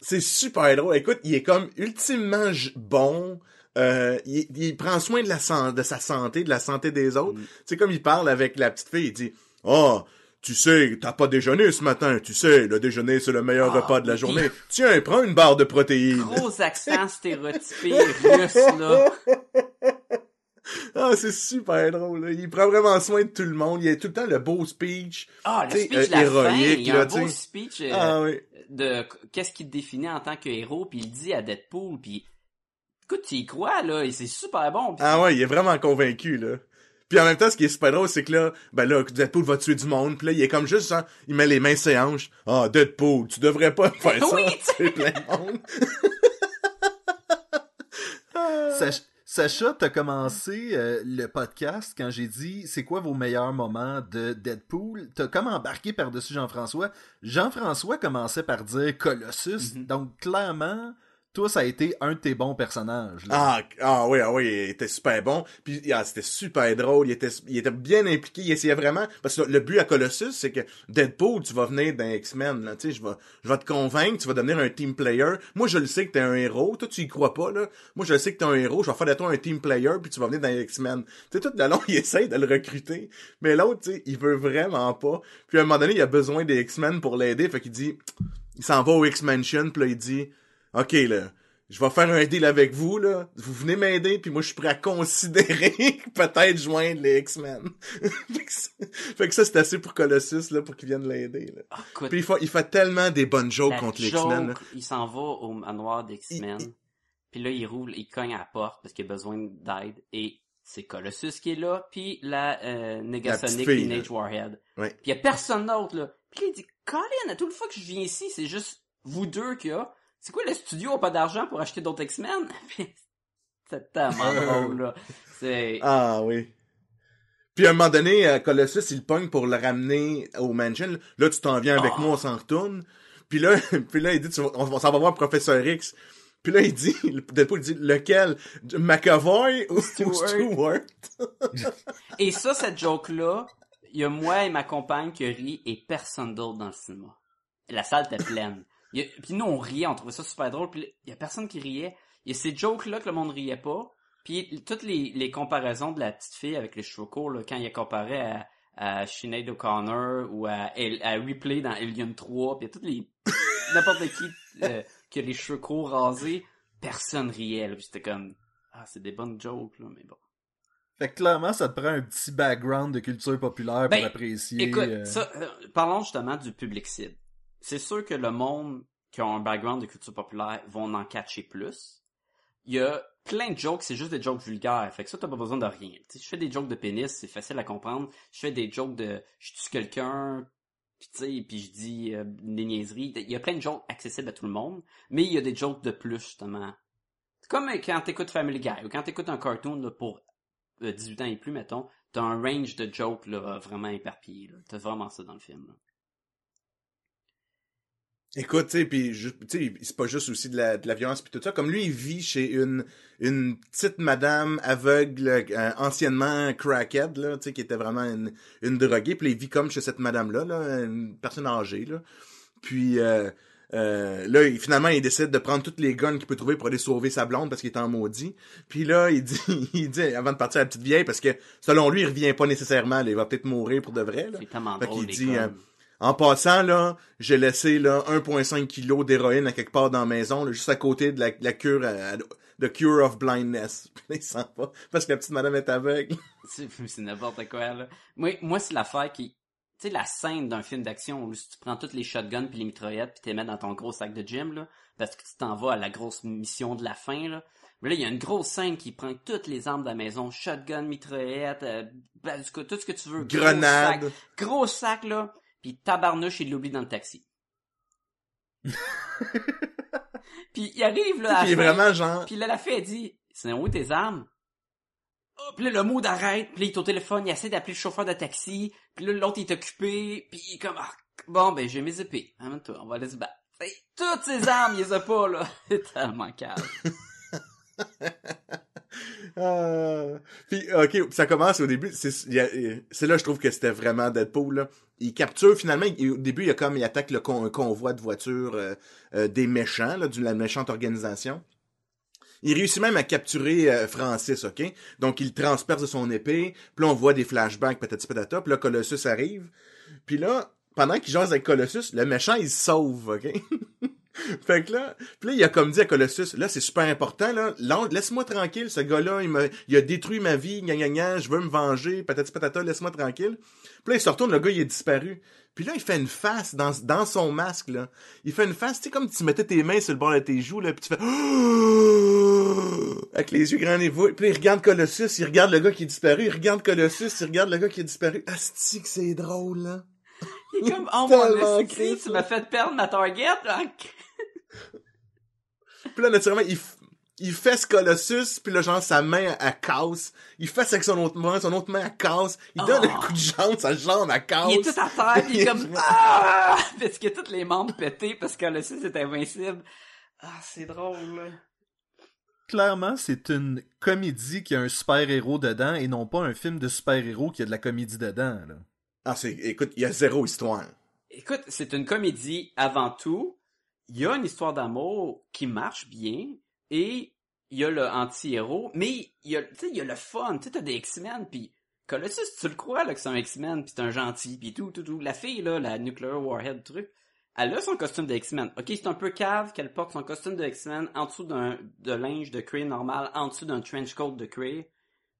C'est super drôle. Écoute, il est comme ultimement bon. Euh, il, il prend soin de la de sa santé, de la santé des autres. Mm. Tu sais, comme il parle avec la petite fille, il dit « Oh, tu sais, t'as pas déjeuné ce matin. Tu sais, le déjeuner, c'est le meilleur Ah, repas de la journée. Tiens, prends une barre de protéines. » Gros accent stéréotypé russe, là. Ah, c'est super drôle. là. Il prend vraiment soin de tout le monde. Il a tout le temps le beau speech. Ah, le T'sais, speech euh, la fin, héroïque, il a un là, beau speech euh, Ah oui. de qu'est-ce qui te définit en tant que héros, puis il dit à Deadpool, puis écoute, tu y crois, là, et c'est super bon. puis Ah ouais, il est vraiment convaincu, là. Puis en même temps, ce qui est super drôle, c'est que là, ben là, Deadpool va tuer du monde, puis là, il est comme juste, hein, il met les mains sur les hanches. Ah, Deadpool, tu devrais pas faire ça. Oui, tuer plein de monde. Sach- Sacha, t'as commencé euh, le podcast quand j'ai dit c'est quoi vos meilleurs moments de Deadpool. T'as comme embarqué par-dessus Jean-François. Jean-François commençait par dire Colossus. Mhm. Donc clairement, toi, ça a été un de tes bons personnages. Ah, ah oui, ah oui, il était super bon. Puis ah, c'était super drôle, il était, il était bien impliqué, il essayait vraiment... Parce que le but à Colossus, c'est que Deadpool, tu vas venir d'un X-Men, là, tu sais, je vais, je vais te convaincre, tu vas devenir un team player. Moi, je le sais que t'es un héros, toi, tu y crois pas, là. Moi, je le sais que t'es un héros, je vais faire de toi un team player, puis tu vas venir dans X-Men. Tu sais, tout le long, il essaye de le recruter, mais l'autre, tu sais, il veut vraiment pas. Puis à un moment donné, il a besoin des X-Men pour l'aider, fait qu'il dit... Il s'en va au X-Mansion, puis là, il dit... OK, là, je vais faire un deal avec vous, là. Vous venez m'aider, puis moi, je suis prêt à considérer peut-être joindre les X-Men. fait, que ça, c'est assez pour Colossus, là, pour qu'il vienne l'aider, là. Ah, Puis il fait, il fait tellement des bonnes jokes la contre les X-Men, il s'en va au manoir d'X-Men, Il- puis là, il roule, il cogne à la porte parce qu'il a besoin d'aide, et c'est Colossus qui est là, puis la euh, Negasonic Teenage Warhead. Ouais. Puis il y a personne d'autre, là. Puis là, il dit, Colin, à toute fois que je viens ici, c'est juste vous deux qu'il y a. C'est quoi, le studio a pas d'argent pour acheter d'autres X-Men? C'est tellement drôle, là. C'est... Ah, oui. Puis à un moment donné, euh, Colossus, il pogne pour le ramener au mansion. Là, tu t'en viens avec Ah. moi, on s'en retourne. Puis là, puis là, il dit, tu on, on s'en va voir Professeur X. Puis là, il dit, Deadpool, il dit, lequel? McAvoy ou Stewart. Stewart? Et ça, cette joke-là, il y a moi et ma compagne qui rit et personne d'autre dans le cinéma. La salle était pleine. Il y a- Puis nous, on riait, on trouvait ça super drôle. Puis il y a personne qui riait. Il y a ces jokes-là que le monde riait pas. Puis toutes les, les comparaisons de la petite fille avec les cheveux courts, là, quand il a comparé à, à Sinead O'Connor ou à, à Ripley dans Alien 3, puis toutes les... n'importe qui euh, qui a les cheveux courts rasés, personne riait. C'était comme... Ah, c'est des bonnes jokes, là, mais bon. Fait que clairement, ça te prend un petit background de culture populaire Ben, pour apprécier. Écoute, euh, ça, euh, parlons justement du public cible. C'est sûr que le monde qui a un background de culture populaire vont en catcher plus. il y a plein de jokes, c'est juste des jokes vulgaires. Fait que ça, t'as pas besoin de rien. Tu sais, je fais des jokes de pénis, c'est facile à comprendre. Je fais des jokes de je tue quelqu'un, puis tu sais, je dis euh, des niaiseries. Il y a plein de jokes accessibles à tout le monde, mais il y a des jokes de plus, justement. C'est comme euh, quand t'écoutes Family Guy, ou quand t'écoutes un cartoon pour euh, 18 ans et plus, mettons, t'as un range de jokes là, vraiment éparpillé. T'as vraiment ça dans le film. Écoute, tu sais, puis ju- tu sais, c'est pas juste aussi de la, de la violence puis tout ça. Comme lui, il vit chez une une petite madame aveugle, euh, anciennement crackhead, là, tu sais, qui était vraiment une, une droguée. Puis là, il vit comme chez cette madame-là, là, une personne âgée, là. Puis euh, euh, là, il- finalement, il décide de prendre toutes les guns qu'il peut trouver pour aller sauver sa blonde parce qu'il est en maudit. Puis là, il dit, il dit avant de partir à la petite vieille, parce que selon lui, il revient pas nécessairement. là, il va peut-être mourir pour de vrai. Là. C'est tellement Fait drôle, qu'il les dit, euh, En passant, là, j'ai laissé là 1,5 kg d'héroïne à quelque part dans la maison, là, juste à côté de la, la cure à- à- de Cure of Blindness. Il s'en va parce que la petite madame est aveugle. C'est n'importe quoi, là. Moi, moi c'est l'affaire qui... Tu sais, la scène d'un film d'action où tu prends toutes les shotguns puis les mitraillettes puis t'es mets dans ton gros sac de gym, là, parce que tu t'en vas à la grosse mission de la fin, là. Mais là, il y a une grosse scène qui prend toutes les armes de la maison, shotgun, mitraillette, euh, bazooka, tout ce que tu veux. Gros Grenade. sac, Gros sac, là. Puis tabarnouche, il l'oublie dans le taxi. puis il arrive, là, à Puis vraiment genre... puis là, la fille, elle dit, c'est où tes armes? Oh, puis là, le mot d'arrête, puis là, il est au téléphone, il essaie d'appeler le chauffeur de taxi, puis là, l'autre, il est occupé, puis il est comme, ah, bon, ben, j'ai mes épées. Amène-toi, on va aller se battre. Hey, toutes ces armes, il les a pas, là. C'est tellement calme. Ah. Puis, ok, ça commence au début. C'est là, je trouve que c'était vraiment Deadpool. Là. Il capture finalement. au début, il a comme il attaque le con- un convoi de voitures euh, euh, des méchants, là, d'une la méchante organisation. Il réussit même à capturer euh, Francis, ok? Donc, il transperce de son épée. Puis là, on voit des flashbacks, patati patata. Puis là, Colossus arrive. Puis là, pendant qu'il jase avec Colossus, le méchant, il se sauve, ok? fait que là, puis là, il a comme dit à Colossus, là, c'est super important, là, laisse-moi tranquille, ce gars-là, il, m'a- il a détruit ma vie, gna gna gna, je veux me venger, patati patata, laisse-moi tranquille. Puis là, il se retourne, le gars, il est disparu. Puis là, il fait une face dans, dans son masque, là. Il fait une face, tu sais, comme tu mettais tes mains sur le bord de tes joues, là, puis tu fais... Avec les yeux grands et vous. Puis là, il regarde Colossus, il regarde le gars qui est disparu, il regarde Colossus, il regarde le gars qui est disparu. Asti que c'est drôle, là. Il est comme, oh mon tu m'as fait perdre ma target, là. Puis là, naturellement, il, f- il fesse Colossus, puis là, genre, sa main, elle casse. Il fesse avec son autre main, son autre main, elle casse. Il donne Oh. un coup de jambe, sa jambe, elle casse. Il est tout à terre, pis il est comme, ah! Parce a tous les membres pétés, parce que le 6 est invincible. Ah, c'est drôle, là. Clairement, c'est une comédie qui a un super-héros dedans et non pas un film de super-héros qui a de la comédie dedans. Là. Ah, c'est, écoute, il y a zéro histoire. Écoute, c'est une comédie avant tout. Il y a une histoire d'amour qui marche bien et il y a le anti-héros, mais il y a, il y a le fun. Tu sais, t'as des X-Men, puis Colossus, tu le crois là que c'est un X-Men, puis c'est un gentil, puis tout, tout, tout. La fille là, la Nuclear Warhead truc, elle a son costume de X-Men. Ok, c'est un peu cave qu'elle porte son costume de X-Men en dessous d'un de linge de cuir normal, en dessous d'un trench coat de cuir.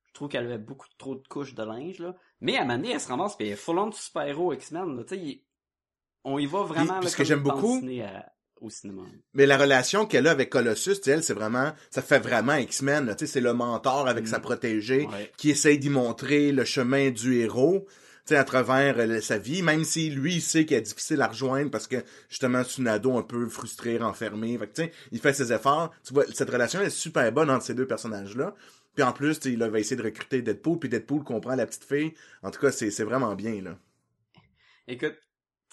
Je trouve qu'elle avait beaucoup trop de couches de linge là. Mais à un moment donné, elle se ramasse puis elle est full on de super-héros X-Men. là. Tu sais, on y va vraiment Puis, là, ce que j'aime beaucoup- à- au cinéma. Mais la relation qu'elle a avec Colossus, tu sais, elle, c'est vraiment, ça fait vraiment X-Men, là. tu sais, c'est le mentor avec sa protégée Ouais. qui essaye d'y montrer le chemin du héros, tu sais, à travers euh, sa vie, même si lui, il sait qu'elle est difficile à rejoindre parce que, justement, c'est une ado un peu frustrée, renfermée, fait que, tu sais, il fait ses efforts. Tu vois, cette relation est super bonne entre ces deux personnages-là. Puis en plus, tu sais, il va essayer de recruter Deadpool, puis Deadpool comprend la petite fille. En tout cas, c'est vraiment bien, là. Écoute,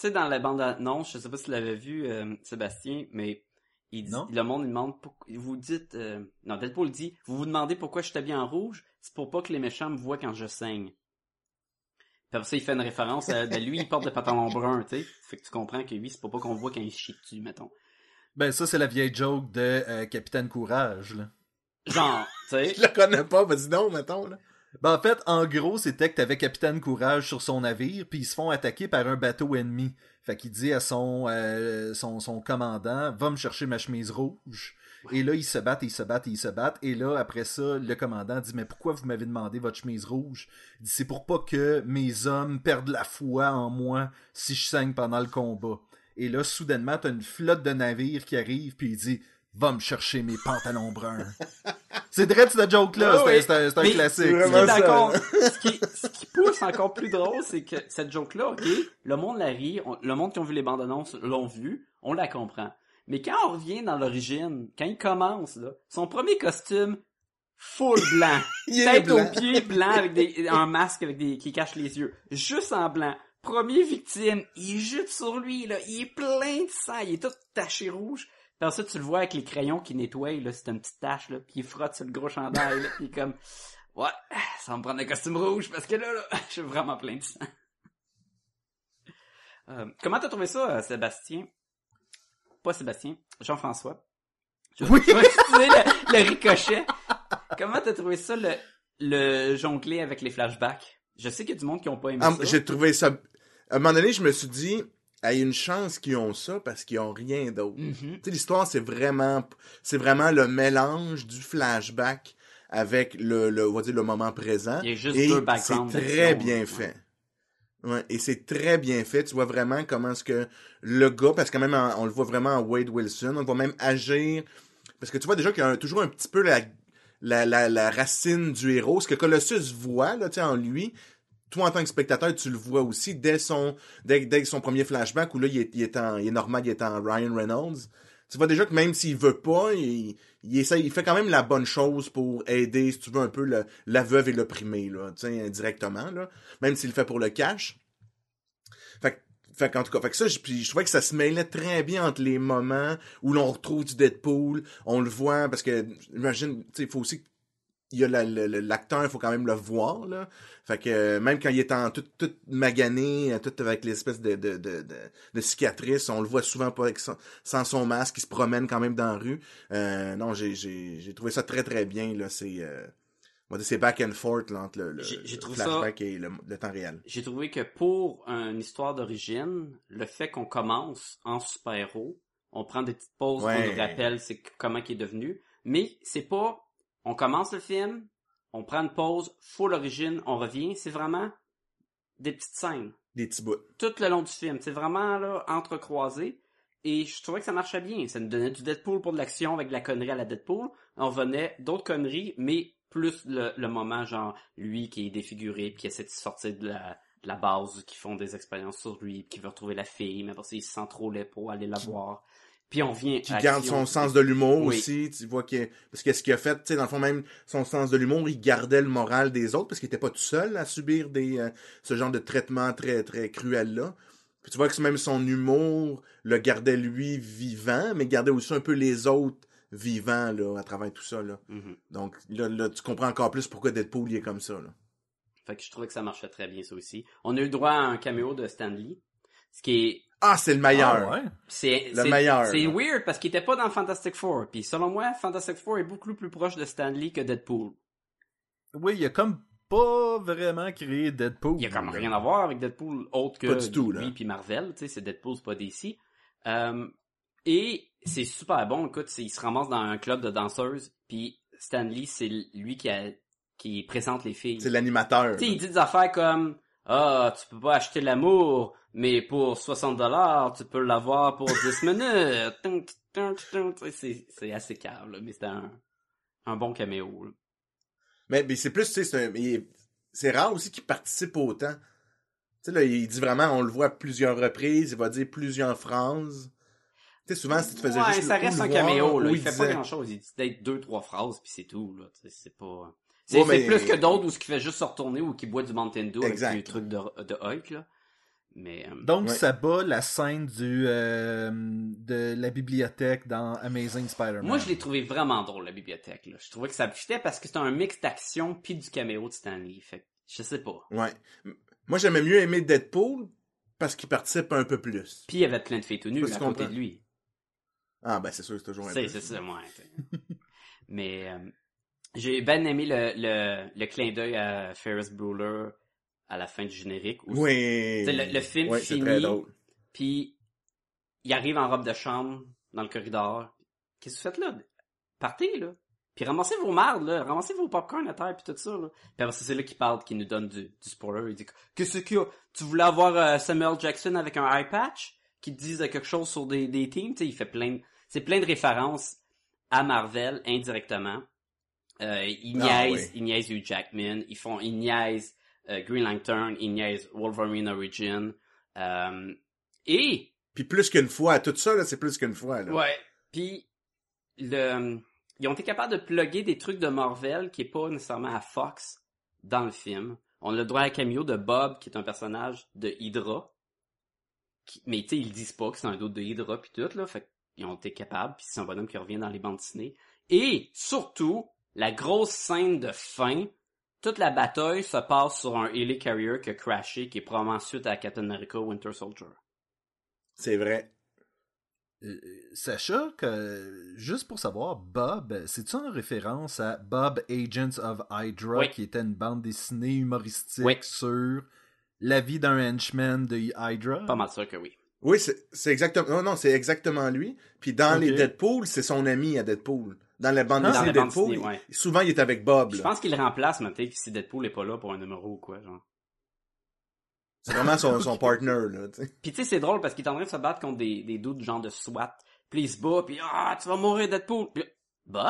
sais, dans la bande annonce, je sais pas si tu l'avais vu, euh, Sébastien, mais il dit, Non. le monde il demande, pour- vous dites, euh, non, Deadpool dit, vous vous demandez pourquoi je t'habille en rouge, c'est pour pas que les méchants me voient quand je saigne. Puis après ça, il fait une référence à, de lui, il porte des pantalons bruns, tu sais. Fait que tu comprends que lui, c'est pour pas qu'on voit quand il chie dessus, mettons. Ben ça, c'est la vieille joke de euh, Capitaine Courage. Là. Genre, tu sais. Je le connais pas, vas-y donc, mettons, là. Ben en fait, en gros, c'était que t'avais Capitaine Courage sur son navire, puis ils se font attaquer par un bateau ennemi. Fait qu'il dit à son, euh, son, commandant, va me chercher ma chemise rouge. Et là, ils se battent, ils se battent, ils se battent. Et là, après ça, le commandant dit, mais pourquoi vous m'avez demandé votre chemise rouge? Il dit, c'est pour pas que mes hommes perdent la foi en moi si je saigne pendant le combat. Et là, soudainement, t'as une flotte de navires qui arrive, puis il dit, Va me chercher mes pantalons bruns. c'est direct cette joke-là. C'est oui. c'est un, c'est un Mais- classique. Ce qui, ce, qui, pousse encore plus drôle, c'est que cette joke-là, ok, le monde la rit, on- le monde qui ont vu les bandes annonces l'ont vu, on la comprend. Mais quand on revient dans l'origine, quand il commence, là, son premier costume, full blanc. Il est Tête blanc. aux pieds blanc avec des, un masque avec des, qui cache les yeux. Juste en blanc. Premier victime, il jute sur lui, là. Il est plein de sang. Il est tout taché rouge. Puis ensuite, tu le vois avec les crayons qui nettoient, là. C'est une petite tache, là. Puis il frotte sur le gros chandail, là. Puis il est comme, ouais, ça va me prendre un costume rouge parce que là, là, je suis vraiment plein de sang. Euh, comment t'as trouvé ça, euh, Sébastien? Pas Sébastien, Jean-François. Je- Oui. le, le ricochet. Comment t'as trouvé ça, le, le jongler avec les flashbacks? Je sais qu'il y a du monde qui ont pas aimé Ah, ça. J'ai trouvé ça. À un moment donné, je me suis dit, a une chance qu'ils ont ça parce qu'ils ont rien d'autre. Mhm. Sais, l'histoire, c'est vraiment, c'est vraiment le mélange du flashback avec le, le, on va dire, le moment présent. Il y a juste et deux c'est très bien ouais. fait. Ouais, et c'est très bien fait. Tu vois vraiment comment est-ce que le gars, parce que même en- on le voit vraiment en Wade Wilson, on le voit même agir. Parce que tu vois déjà qu'il y a un- toujours un petit peu la, la, la, la racine du héros. Ce que Colossus voit là, en lui, toi en tant que spectateur, tu le vois aussi dès son dès, dès son premier flashback où là il est, il est en il est normal, il est en Ryan Reynolds. Tu vois déjà que même s'il veut pas, il, il essaie, il fait quand même la bonne chose pour aider, si tu veux, un peu le, la veuve et l'opprimé, là, tu sais, indirectement, là. Même s'il le fait pour le cash. Fait, que- fait qu'en tout cas, fait que ça, je, je trouvais que ça se mêlait très bien entre les moments où l'on retrouve du Deadpool, on le voit, parce que, imagine, tu sais, il faut aussi il y a la- l'acteur, il faut quand même le voir, là. Fait que euh, même quand il est en tout, tout magané, euh, tout avec l'espèce de, de, de, de, de cicatrices, on le voit souvent pas avec son- sans son masque, il se promène quand même dans la rue. Euh, non, j'ai, j'ai, j'ai trouvé ça très très bien, là. C'est, euh, on va dire, c'est back and forth, là, entre le, le, flashback et le, le temps réel. J'ai trouvé que pour une histoire d'origine, le fait qu'on commence en super-héros, on prend des petites pauses, Ouais. on nous rappelle c'est comment il est devenu, mais c'est pas, on commence le film, on prend une pause, full origine, on revient, c'est vraiment des petites scènes. Des petits bouts. Tout le long du film, c'est vraiment là, entrecroisé, et je trouvais que ça marchait bien. Ça nous donnait du Deadpool pour de l'action avec de la connerie à la Deadpool. On revenait d'autres conneries, mais plus le, le moment, genre, lui qui est défiguré, puis qui essaie de sortir de la, de la base, qui font des expériences sur lui, puis qui veut retrouver la fille, mais après ça, il se sent trop laid pour aller la voir. Puis on vient... Qui garde son sens de l'humour Oui. aussi, tu vois que parce que ce qu'il a fait, tu sais dans le fond même son sens de l'humour, il gardait le moral des autres parce qu'il était pas tout seul à subir des euh, ce genre de traitement très très cruel là. Puis tu vois que même son humour le gardait lui vivant, mais gardait aussi un peu les autres vivants là à travers tout ça là. Mhm. Donc là, là tu comprends encore plus pourquoi Deadpool il est comme ça là. Fait que je trouvais que ça marchait très bien, ça aussi. On a eu le droit à un caméo de Stan Lee, ce qui est Ah, c'est le meilleur. Ah, ouais. C'est Le meilleur, C'est weird parce qu'il était pas dans Fantastic Four. Puis selon moi, Fantastic Four est beaucoup plus proche de Stan Lee que Deadpool. Oui, il a comme pas vraiment créé Deadpool. Il y a comme rien à voir avec Deadpool autre que Pas du tout, là. lui puis Marvel. Tu sais, c'est Deadpool, c'est pas DC. Euh, et c'est super bon. Écoute, il se ramasse dans un club de danseuses. Puis Stan Lee, c'est lui qui, a, qui présente les filles. C'est l'animateur. Tu sais, il dit des affaires comme Ah, tu peux pas acheter l'amour, mais pour 60 dollars, tu peux l'avoir pour 10 minutes. C'est assez calme, là, mais c'était un, un bon caméo. là. Mais, mais c'est plus, tu sais, c'est rare aussi qu'il participe autant. Tu sais, là, il dit vraiment, on le voit à plusieurs reprises, il va dire plusieurs phrases. Tu sais, souvent, si tu faisais Ouais, juste ça le- reste un caméo. Là. Il fait pas grand chose. Il dit peut-être deux, trois phrases, puis c'est tout. Là. Tu sais, C'est pas. C'est Ouais, c'est mais- plus que d'autres où ce qui fait juste se retourner ou qui boit du Mountain Dew avec des trucs de, de Hulk. Là. Mais euh, Donc, Ouais. ça bat la scène du euh, de la bibliothèque dans Amazing Spider-Man. moi, je l'ai trouvé vraiment drôle, la bibliothèque. Là. Je trouvais que ça fitait parce que c'était un mix d'action puis du caméo de Stanley. Fait que, je sais pas. Ouais. Moi, j'aimais mieux aimer Deadpool parce qu'il participe un peu plus. Puis il y avait plein de filles tout nues Parce à côté de lui. Ah, ben, c'est sûr, c'est toujours un C'est peu. c'est ça, moi. Mais euh, j'ai bien aimé le, le, le clin d'œil à Ferris Bueller à la fin du générique. où Oui. Le- le film finit. Puis il arrive en robe de chambre dans le corridor. Qu'est-ce que vous faites là? Partez, là. Puis ramassez vos mardes, là. Ramassez vos popcorn à terre, puis tout ça, là. Puis c'est là qu'il parle, qu'il nous donne du, du spoiler. Il dit, qu'est-ce qu'il y a? Tu voulais avoir euh, Samuel Jackson avec un eye patch? Qui te dise quelque chose sur des, des teams? Tu sais, il fait plein de... C'est plein de références à Marvel indirectement. Euh, ils Ah, oui. ils niaisent Hugh Jackman, ils font, ils niaisent euh, Green Lantern, ils niaisent Wolverine Origin. Euh, et Puis plus qu'une fois, tout ça, là, c'est plus qu'une fois, là. Ouais. Puis le ils ont été capables de plugger des trucs de Marvel qui est pas nécessairement à Fox dans le film. On a le droit à un cameo de Bob qui est un personnage de Hydra. Qui- mais tu sais ils disent pas que c'est un d'autre de Hydra puis tout là, fait qu'ils ont été capables puis c'est un bonhomme qui revient dans les bandes dessinées. Et surtout la grosse scène de fin, toute la bataille se passe sur un Helicarrier qui a crashé qui est probablement suite à Captain America Winter Soldier. C'est vrai. Euh, Sacha, que, juste pour savoir, Bob, c'est-tu en référence à Bob Agents of Hydra, Oui. qui était une bande dessinée humoristique Oui. sur la vie d'un henchman de Hydra? Pas mal sûr que oui. Oui, c'est exactement. Non, non, c'est exactement lui. Puis dans les Deadpool, c'est son ami à Deadpool. Dans la bande dessinée Deadpool, ouais. souvent il est avec Bob. Je pense qu'il le remplace, mais peut-être si Deadpool est pas là pour un numéro ou quoi, genre. C'est vraiment son, son partner, là, tu. Puis tu sais, c'est drôle parce qu'il est en train de se battre contre des, des dudes genre de SWAT. Puis il se bat, puis ah, tu vas mourir Deadpool. Puis Bob?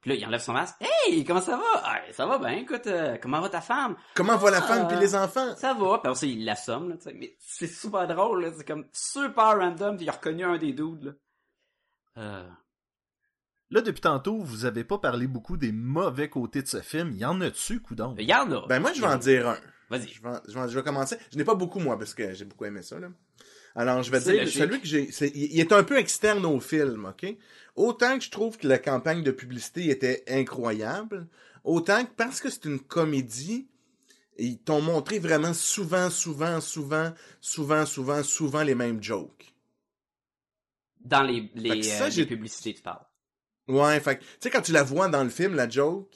Puis là, il enlève son masque. Hey, comment ça va? Ah, ça va bien, écoute, euh, comment va ta femme? Comment va la femme Ah. puis les enfants? Ça va. Puis aussi, il l'assomme, là, tu sais. Mais c'est super drôle, là. C'est comme super random, puis il a reconnu un des dudes, là. Euh... Là, depuis tantôt, vous avez pas parlé beaucoup des mauvais côtés de ce film. Y en a-tu, coudon? Il y en a. Ben moi, je vais en dire un. Vas-y. Je vais, je vais, en- je vais commencer. Je n'ai pas beaucoup, moi, parce que j'ai beaucoup aimé ça, là. Alors, je vais dire, logique. celui que j'ai, c'est- il est un peu externe au film, ok? Autant que je trouve que la campagne de publicité était incroyable, autant que parce que c'est une comédie, ils t'ont montré vraiment souvent, souvent, souvent, souvent, souvent, souvent les mêmes jokes. Dans les, les, ça, euh, les publicités, tu parles. Ouais, fait tu sais, quand tu la vois dans le film, la joke,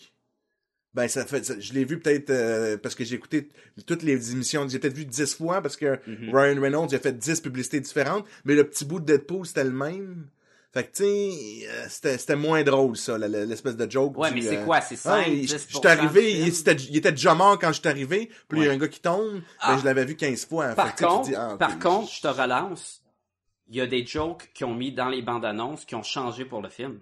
ben, ça fait, ça- je l'ai vu peut-être, euh, parce que j'ai écouté toutes les émissions, j'ai peut-être vu dix fois, parce que Mhm. Ryan Reynolds a fait dix publicités différentes, mais le petit bout de Deadpool, c'était le même. Fait que, tu sais, euh, c'était, c'était moins drôle, ça, l'espèce de joke. Ouais, du, mais c'est euh, quoi? C'est ah, 5, il- 10% J'étais arrivé, il était, il était déjà mort quand je suis arrivé, puis il y a un gars qui tombe, Ah. ben, je l'avais vu 15 fois. Fait Par tu contre, dis, ah, par je- contre, je te relance. Il y a des jokes qui ont mis dans les bandes annonces qui ont changé pour le film.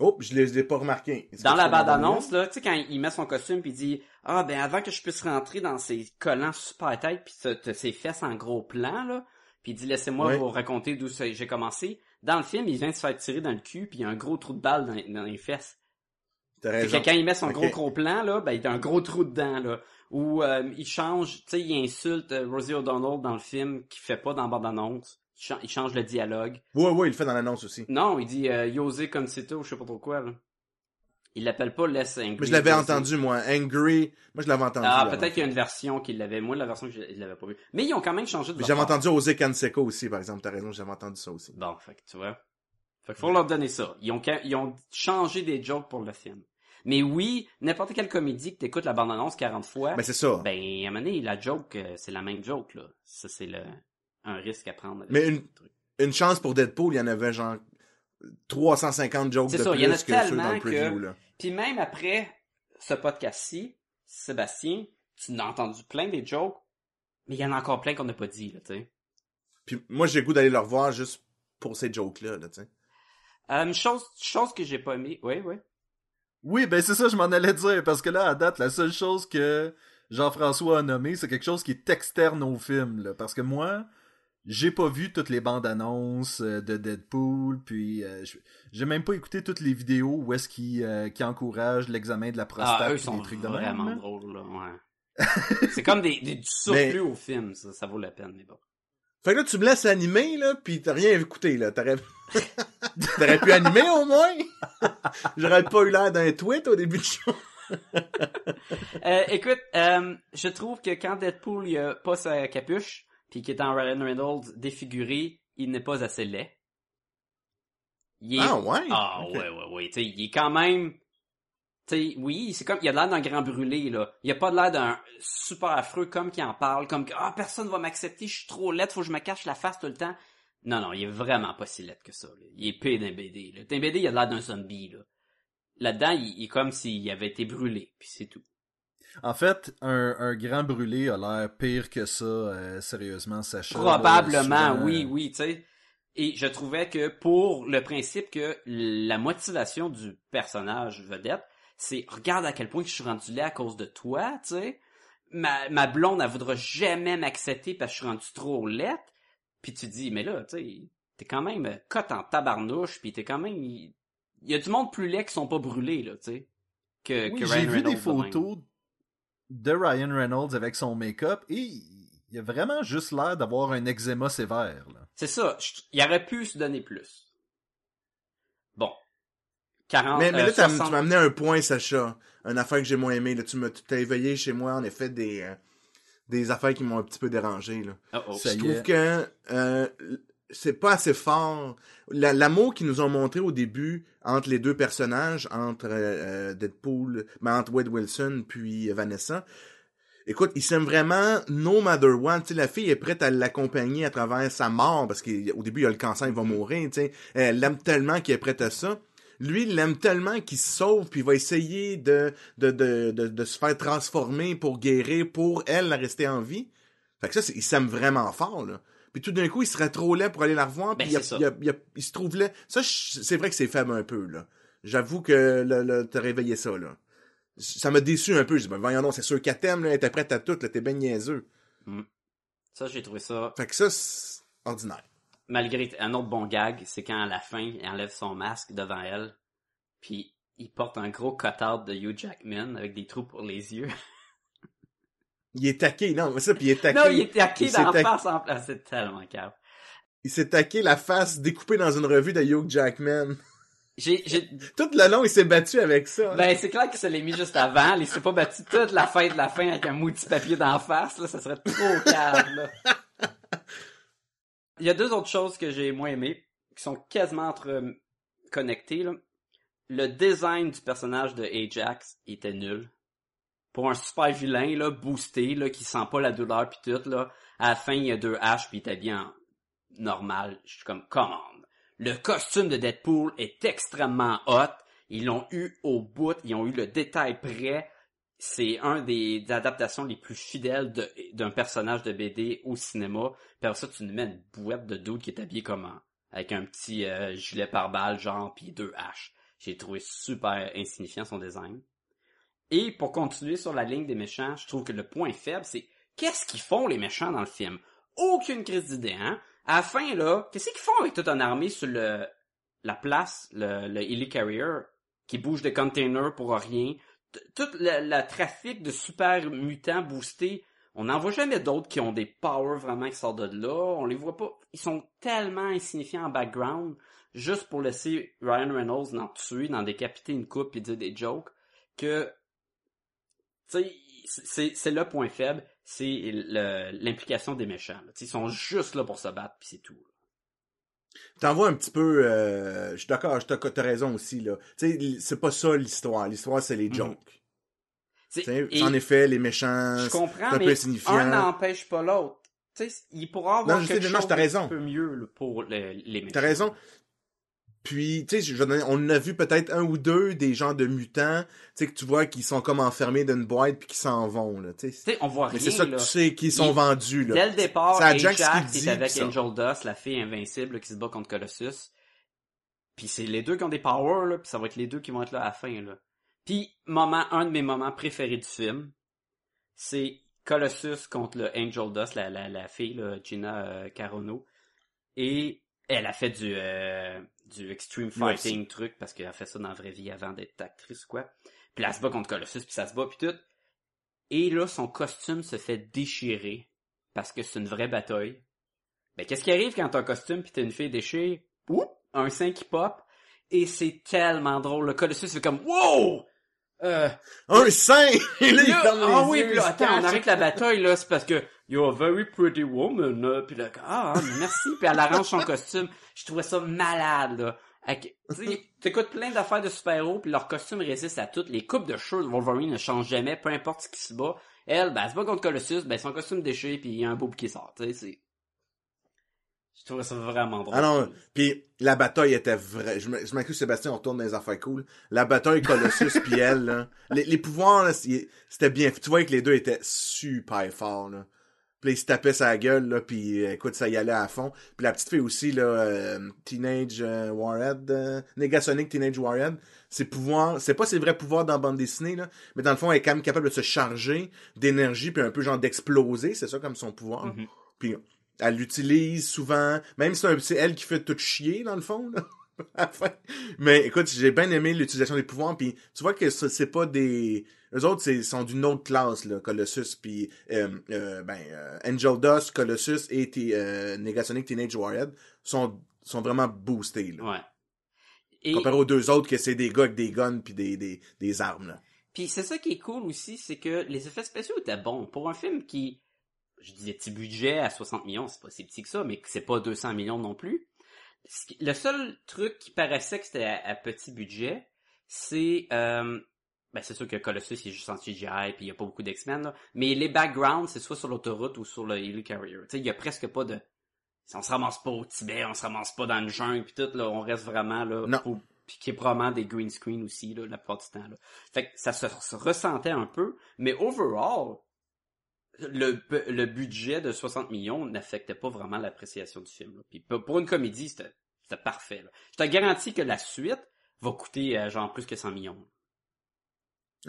Oh, je je l'ai pas remarqué. Dans la tu peux m'en bande donner annonce, là, tu sais, quand il met son costume puis il dit, ah, ben, avant que je puisse rentrer dans ces collants super tête puis ses fesses en gros plan, là, puis il dit, laissez-moi vous raconter d'où j'ai commencé. Dans le film, il vient de se faire tirer dans le cul puis il y a un gros trou de balle dans, les- dans les fesses. T'as Fait que quand il met son gros gros plan, là, ben, il y a un gros trou dedans, là. Ou, euh, il change, tu sais, il insulte euh, Rosie O'Donnell dans le film qu'il fait pas dans la bande Il, cha- il change le dialogue. Ouais, ouais, il le fait dans l'annonce aussi. Non, il dit euh, Yosé Concito, je sais pas trop quoi, là. Il l'appelle pas Less Angry. Mais je l'avais entendu, moi. Angry. Moi, je l'avais entendu. Ah, peut-être qu'il y a une version qui l'avait. Moi, la version que je l'avais pas vue. Mais ils ont quand même changé de j'avais entendu José Canseco aussi, par exemple. T'as raison, j'avais entendu ça aussi. Bon, fait que tu vois. Fait qu'il faut leur donner ça. Ils ont, ils ont changé des jokes pour le film. Mais oui, n'importe quelle comédie que t'écoutes la bande-annonce 40 fois, Mais c'est ça. ben, à un moment donné, la joke, euh, c'est la même joke, là. Ça, c'est le, un risque à prendre. Mais une-. Une chance pour Deadpool, il y en avait genre 350 jokes C'est de ça, plus il y en a que ceux dans tellement le preview, que- là. Puis même après ce podcast-ci, Sébastien, tu n'as entendu plein des jokes, mais il y en a encore plein qu'on n'a pas dit, là, tu sais. Puis moi, j'ai le goût d'aller le revoir juste pour ces jokes-là, là, tu sais. Euh, chose, chose que j'ai pas aimé, oui, oui. Oui, ben c'est ça, je m'en allais dire, parce que là, à date, la seule chose que Jean-François a nommé, c'est quelque chose qui est externe au film, là, parce que moi, j'ai pas vu toutes les bandes annonces euh, de Deadpool, puis euh, j'ai même pas écouté toutes les vidéos où est-ce qu'ils euh, qu'ils encouragent l'examen de la prostate, Ah, eux sont des trucs de vraiment même. là. drôles, là, ouais. c'est comme des, des, du surplus Mais- au film, ça, ça vaut la peine, mais bon. Fait que là, tu me laisses animer, là, pis t'as rien écouté, là. T'aurais... T'aurais pu animer, au moins? J'aurais pas eu l'air d'un tweet au début du show. Euh, écoute, euh, je trouve que quand Deadpool il a pas sa capuche, puis en Ryan Reynolds défiguré, il n'est pas assez laid. Il est... Ah, ouais? Ah ouais, ouais, ouais. Tu sais, il est quand même... Tu sais, oui, c'est comme... Il a l'air d'un grand brûlé, là. Il a pas l'air d'un super affreux comme qui en parle, comme que « Ah, personne va m'accepter, je suis trop laid, faut que je me cache la face tout le temps. » Non, non, il est vraiment pas si laid que ça. là. Il est pire d'un BD. Là. D'un BD, il a l'air d'un zombie, là. Là-dedans, il, il est comme s'il avait été brûlé, puis c'est tout. En fait, un, un grand brûlé a l'air pire que ça, euh, sérieusement, Sacha. Probablement, souvent, oui, oui, tu sais. Et je trouvais que pour le principe que la motivation du personnage vedette, c'est regarde à quel point je suis rendu là à cause de toi, tu sais. Ma, ma blonde, elle voudra jamais m'accepter parce que je suis rendu trop laite. Puis tu dis, mais là, tu sais, t'es quand même cote en tabarnouche, puis t'es quand même... Il y a du monde plus laid qui sont pas brûlés, là, tu sais, que, Oui, que j'ai vu des photos de Ryan Reynolds avec son make-up et il a vraiment juste l'air d'avoir un eczéma sévère. Là. C'est ça, je- il aurait pu se donner plus. Bon. 40, Mais, mais euh, là, 60 tu m'as amené un point, Sacha. Une affaire que j'ai moins aimé. Là. Tu m'as éveillé chez moi, en effet, des, euh, des affaires qui m'ont un petit peu dérangé. Là. Oh, oh. Je trouve est. que euh, c'est pas assez fort. La- L'amour qu'ils nous ont montré au début entre les deux personnages, entre euh, Deadpool, mais entre Wade Wilson puis Vanessa. Écoute, ils s'aiment vraiment no matter what. Tu sais, la fille est prête à l'accompagner à travers sa mort parce qu'au début, il a le cancer, il va mourir. tu sais. Elle l'aime tellement qu'elle est prête à ça. Lui, il l'aime tellement qu'il se sauve puis il va essayer de, se faire transformer pour guérir, pour elle, rester en vie. Fait que ça, c'est- il s'aime vraiment fort, là. Puis tout d'un coup, il serait trop laid pour aller la revoir, puis Ben, il, se trouve laid. Ça, c'est vrai que c'est faible un peu, là. J'avoue que le, le- t'as réveillé ça, là. Ça m'a déçu un peu. Je dis, ben, voyons non, c'est sûr qu'elle t'aime, là, elle était prête à tout, là, t'es ben niaiseux. Ça, j'ai trouvé ça, Fait que ça, c'est ordinaire. malgré un autre bon gag, c'est quand à la fin, il enlève son masque devant elle, puis il porte un gros cotard de Hugh Jackman avec des trous pour les yeux. Il est taqué, non, mais ça, puis il est taqué. non, il est taqué Il dans la face en place, c'est tellement cave. Il s'est taqué la face découpée dans une revue de Hugh Jackman. J'ai, j'ai, Tout le long, il s'est battu avec ça. ben, c'est clair qu'il se l'est mis juste avant, il s'est pas battu toute la fin de la fin avec un maudit papier d'en face, là, ça serait trop cave, là. Il y a deux autres choses que j'ai moins aimées, qui sont quasiment entre connectées, là. Le design du personnage de Ajax était nul. Pour un super vilain, là, boosté, là, qui sent pas la douleur pis tout, là, à la fin, il y a deux haches pis il est habillé en normal. Je suis comme, come on. Le costume de Deadpool est extrêmement hot. Ils l'ont eu au bout, ils ont eu le détail prêt. C'est un des, adaptations les plus fidèles d'un personnage de BD au cinéma. Puis ça, tu nous mets une bouette de dude qui est habillé comme un- avec un petit euh, gilet pare-balles, genre, puis deux haches. J'ai trouvé super insignifiant son design. Et pour continuer sur la ligne des méchants, je trouve que le point faible, c'est qu'est-ce qu'ils font les méchants dans le film? Aucune crise d'idée, hein? À la fin, là, qu'est-ce qu'ils font avec toute une armée sur le, la place, le, le Helicarrier, qui bouge des containers pour rien? Tout le, trafic de super mutants boostés, on n'en voit jamais d'autres qui ont des powers vraiment qui sortent de là. On les voit pas. Ils sont tellement insignifiants en background, juste pour laisser Ryan Reynolds en tuer, d'en décapiter une coupe et dire des jokes, que c'est c'est le point faible, c'est l'implication des méchants. là. Ils sont juste là pour se battre, puis c'est tout. là. T'en vois un petit peu, euh, je suis d'accord, t'as raison aussi, là. C'est pas ça l'histoire. L'histoire, c'est les Mhm. jokes. Et En effet, les méchants, c'est comprends, un peu insignifiant. un n'empêche pas l'autre. Il pourra avoir Non, je quelque chose d'un raison. petit peu mieux là, pour le- les méchants. T'as raison. Puis, tu sais, on a vu peut-être un ou deux des gens de mutants, tu sais, que tu vois qui sont comme enfermés dans une boîte puis qui s'en vont, là, tu sais. Tu sais, on voit Mais rien, c'est ça que tu sais, qui sont Il- vendus, là. Dès le départ, C'est Ajax qui est avec ça. Angel Dust, la fille invincible là, qui se bat contre Colossus. Puis c'est les deux qui ont des powers, là, puis ça va être les deux qui vont être là à la fin. Là. Puis moment, un de mes moments préférés du film, c'est Colossus contre le Angel Dust, la, la, la fille, là, Gina euh, Carano. Et elle a fait du, euh, du extreme fighting truc, parce qu'elle a fait ça dans la vraie vie avant d'être actrice ou quoi. Puis là, elle se bat contre Colossus, puis ça se bat, puis tout. Et là, son costume se fait déchirer, parce que c'est une vraie bataille. Ben, qu'est-ce qui arrive quand t'as un costume pis t'as une fille déchirée? Oup! Un sein qui pop. Et c'est tellement drôle. Le Colossus fait comme, wow! Euh, Un sein! Il ferme les ah oui, yeux, là, attends, on arrête la bataille, là, c'est parce que, you're a very pretty woman, là. Puis là, ah, merci. Puis elle arrange son costume. Je trouvais ça malade, là. T'écoutes plein d'affaires de super-héros, puis leur costume résiste à toutes. Les coupes de cheveux de Wolverine ne changent jamais, peu importe ce qui se bat. Elle, ben, elle se bat contre Colossus, ben, son costume déchiré, puis il y a un beau qui sort, tu sais, c'est... Je trouvais ça vraiment drôle. Ah non, puis la bataille était vraie. Je m'accuse Sébastien, on retourne dans les affaires cool. La bataille Colossus puis elle, là, les, les pouvoirs, c'était bien. Tu vois que les deux étaient super forts, là. Puis il se tapait sa gueule, là, puis euh, écoute, ça y allait à fond. Puis la petite fille aussi, là, euh, Teenage euh, Warhead, euh, Negasonic Teenage Warhead, ses pouvoirs, c'est pas ses vrais pouvoirs dans la bande dessinée, là, mais dans le fond, elle est quand même capable de se charger d'énergie, puis un peu genre d'exploser, c'est ça comme son pouvoir. Mhm. Puis elle l'utilise souvent, même si c'est elle qui fait tout chier, dans le fond, là. Mais écoute, j'ai bien aimé l'utilisation des pouvoirs, puis tu vois que c'est pas des... Eux autres, c'est sont d'une autre classe, là, Colossus, puis euh, euh, ben, euh, Angel Dust, Colossus et Negasonic Teenage Warhead sont, sont vraiment boostés, là. Ouais. Et Comparé aux deux autres, que c'est des gars avec des guns puis des, des, des armes, là. puis c'est ça qui est cool aussi, c'est que les effets spéciaux étaient bons pour un film qui, je disais petit budget à 60 millions, c'est pas si petit que ça, mais que c'est pas 200 millions non plus. Le seul truc qui paraissait que c'était à, à petit budget, c'est euh, ben c'est sûr que Colossus il est juste en CGI puis il y a pas beaucoup d'X-Men là, mais les backgrounds c'est soit sur l'autoroute ou sur le Helicarrier. Tu sais, il y a presque pas de on se ramasse pas au Tibet, on se ramasse pas dans le jungle puis tout là, on reste vraiment là Non. pour- puis qui est probablement des green screen aussi là la plupart du temps là. Fait que ça se, se ressentait un peu, mais overall le, bu- le budget de 60 millions n'affectait pas vraiment l'appréciation du film. là. Puis pour une comédie, c'était c'était parfait. là. Je te garantis que la suite va coûter euh, genre plus que 100 millions.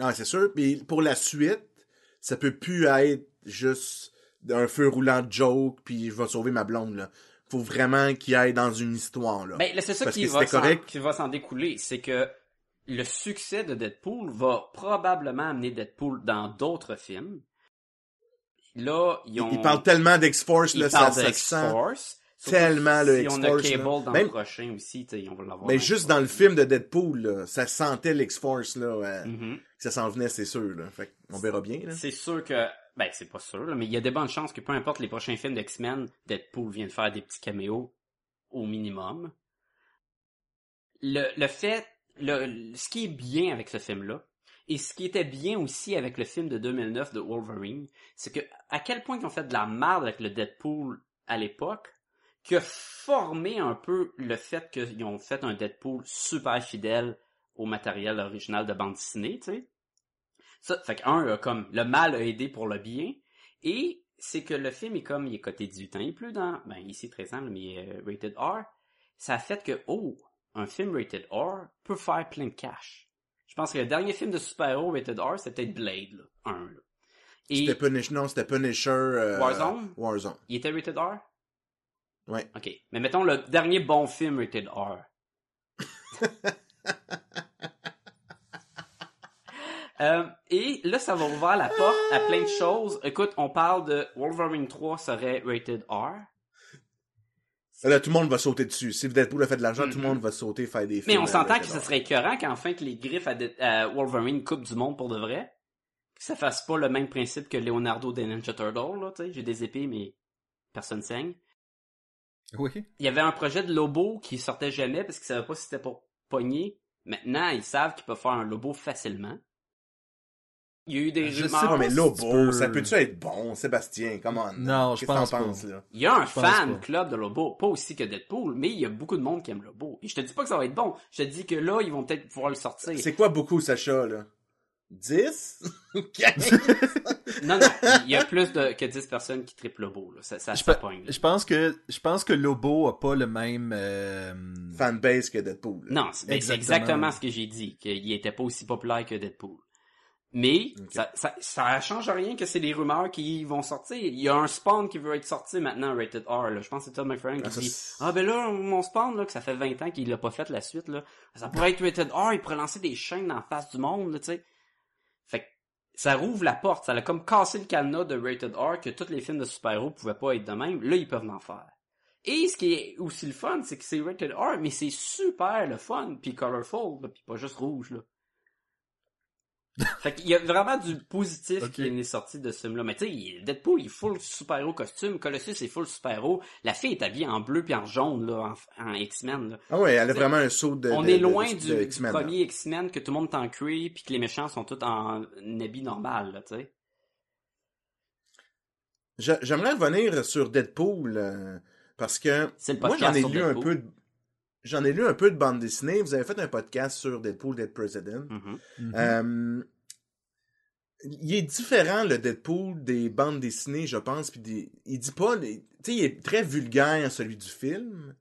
Ah, c'est sûr. Puis pour la suite, ça peut plus être juste un feu roulant de joke, puis je vais sauver ma blonde, là. Faut vraiment qu'il aille dans une histoire, là. Ben, là, c'est ça qui va, correct. qui va s'en découler. C'est que le succès de Deadpool va probablement amener Deadpool dans d'autres films. Là, ils ont... Il parle tellement d'X-Force, ils là, ça, parlent ça de se sent. X-Force. Tellement, le Si on a Cable là. dans Même- le prochain aussi, on va l'avoir. Mais juste dans le film de Deadpool, là, ça sentait l'X-Force, là, que ça s'en venait, c'est sûr, là. Fait on verra bien, là. C'est sûr que, ben c'est pas sûr, là, mais il y a des bonnes chances que peu importe les prochains films d'X-Men, Deadpool vient de faire des petits caméos au minimum. Le, le fait, le, ce qui est bien avec ce film-là, et ce qui était bien aussi avec le film de 2009 de Wolverine, c'est que à quel point ils ont fait de la merde avec le Deadpool à l'époque, qui a formé un peu le fait qu'ils ont fait un Deadpool super fidèle au matériel original de bande dessinée, tu sais. Ça, fait que, un, comme, le mal a aidé pour le bien, et c'est que le film est comme, il est coté 18 ans et plus dans, ben, ici 13 ans, mais euh, rated R, ça a fait que, oh, un film rated R peut faire plein de cash. Je pense que le dernier film de super-héros rated R, c'était Blade, là, un, là. Et C'était Punisher, non, c'était Punisher, euh, Warzone? Warzone. il était rated R? Ouais. Ok. Mais mettons le dernier bon film rated R. Euh, et là, ça va ouvrir la porte à plein de choses. Écoute, on parle de Wolverine 3 serait rated R. Là, tout le monde va sauter dessus. Si Deadpool a fait de l'argent, tout le monde va sauter faire des films. Mm-hmm. Mais on euh, s'entend que ce R. serait écœurant qu'enfin que les griffes à, de- à Wolverine coupent du monde pour de vrai. Que ça fasse pas le même principe que Leonardo des Ninja Turtles, là, tu sais. J'ai des épées, mais personne saigne. Oui. Il y avait un projet de Lobo qui sortait jamais parce qu'ils savaient pas si c'était pour pogner. Maintenant, ils savent qu'ils peuvent faire un Lobo facilement. Il y a eu des Je sais rumeurs. Ah, mais Lobo, peux- ça peut-tu être bon, Sébastien? Comment? Non, je pense pas. là? Il y a un Je fan pas. club de Lobo, pas aussi que Deadpool, mais il y a beaucoup de monde qui aime Lobo. Et je te dis pas que ça va être bon. Je te dis que là, ils vont peut-être pouvoir le sortir. C'est quoi beaucoup, Sacha, là? 10? 15? Non, non, il y a plus de, que 10 personnes qui triplent Lobo, là. Ça, ça, Je, ça pogne, là. je pense que je pense que Lobo a pas le même euh, Fanbase que Deadpool. là. Non, c'est ben, c'est Exactement. exactement ce que j'ai dit, qu'il était pas aussi populaire que Deadpool. Mais ça, ça, ça change rien que c'est des rumeurs qui vont sortir. Il y a un Spawn qui veut être sorti maintenant, Rated R. Là. Je pense que c'est Todd McFarlane qui Ah, ça, dit Ah ben là, mon Spawn, là, que ça fait 20 ans qu'il l'a pas fait la suite, là, ça pourrait être Rated R, il pourrait lancer des chaînes en face du monde, là, tu sais. Ça rouvre la porte, ça a comme cassé le cadenas de Rated R que tous les films de super-héros pouvaient pas être de même. Là, ils peuvent en faire. Et ce qui est aussi le fun, c'est que c'est rated R, mais c'est super le fun, puis colorful, puis pas juste rouge, là. Fait qu'il y a vraiment du positif qui est sorti de ce film-là. Mais tu sais, Deadpool, il est full super-héros costume, Colossus est full super-héros, la fille est habillée en bleu puis en jaune, là, en, en X-Men. Ah ouais, elle a vraiment un saut de. On de- est loin de- du, de premier X-Men que tout le monde est en cuir puis que les méchants sont tous en habit normal, là, tu sais. J'aimerais revenir sur Deadpool euh, parce que C'est le moi j'en ai lu un peu de... j'en ai lu un peu de bande dessinée. Vous avez fait un podcast sur Deadpool Dead President. Mhm. Mhm. Euh, il est différent le Deadpool des bandes dessinées, je pense, puis des... il dit pas, les... tu sais, il est très vulgaire celui du film.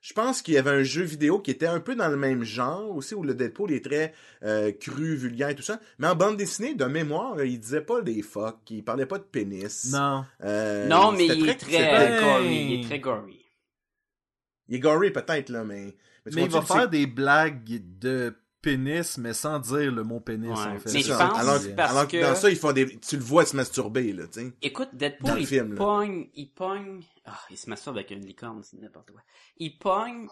Je pense qu'il y avait un jeu vidéo qui était un peu dans le même genre aussi, où le Deadpool est très euh, cru, vulgaire et tout ça. Mais en bande dessinée, de mémoire, il disait pas des fuck, il parlait pas de pénis. Non. Euh, non, mais il est très Ben- gory. Il est très gory. Il est gory peut-être, là, mais... tu Mais il va faire des blagues de pénis, mais sans dire le mot pénis, Ouais. en fait. c'est Mais je pense alors, parce alors que dans ça, ils font des... tu le vois se masturber, là, tu sais. Écoute, Dans Deadpool, le il film, là. pogne, il pogne, ah, il se masturbe avec une licorne, c'est n'importe quoi. Il pogne,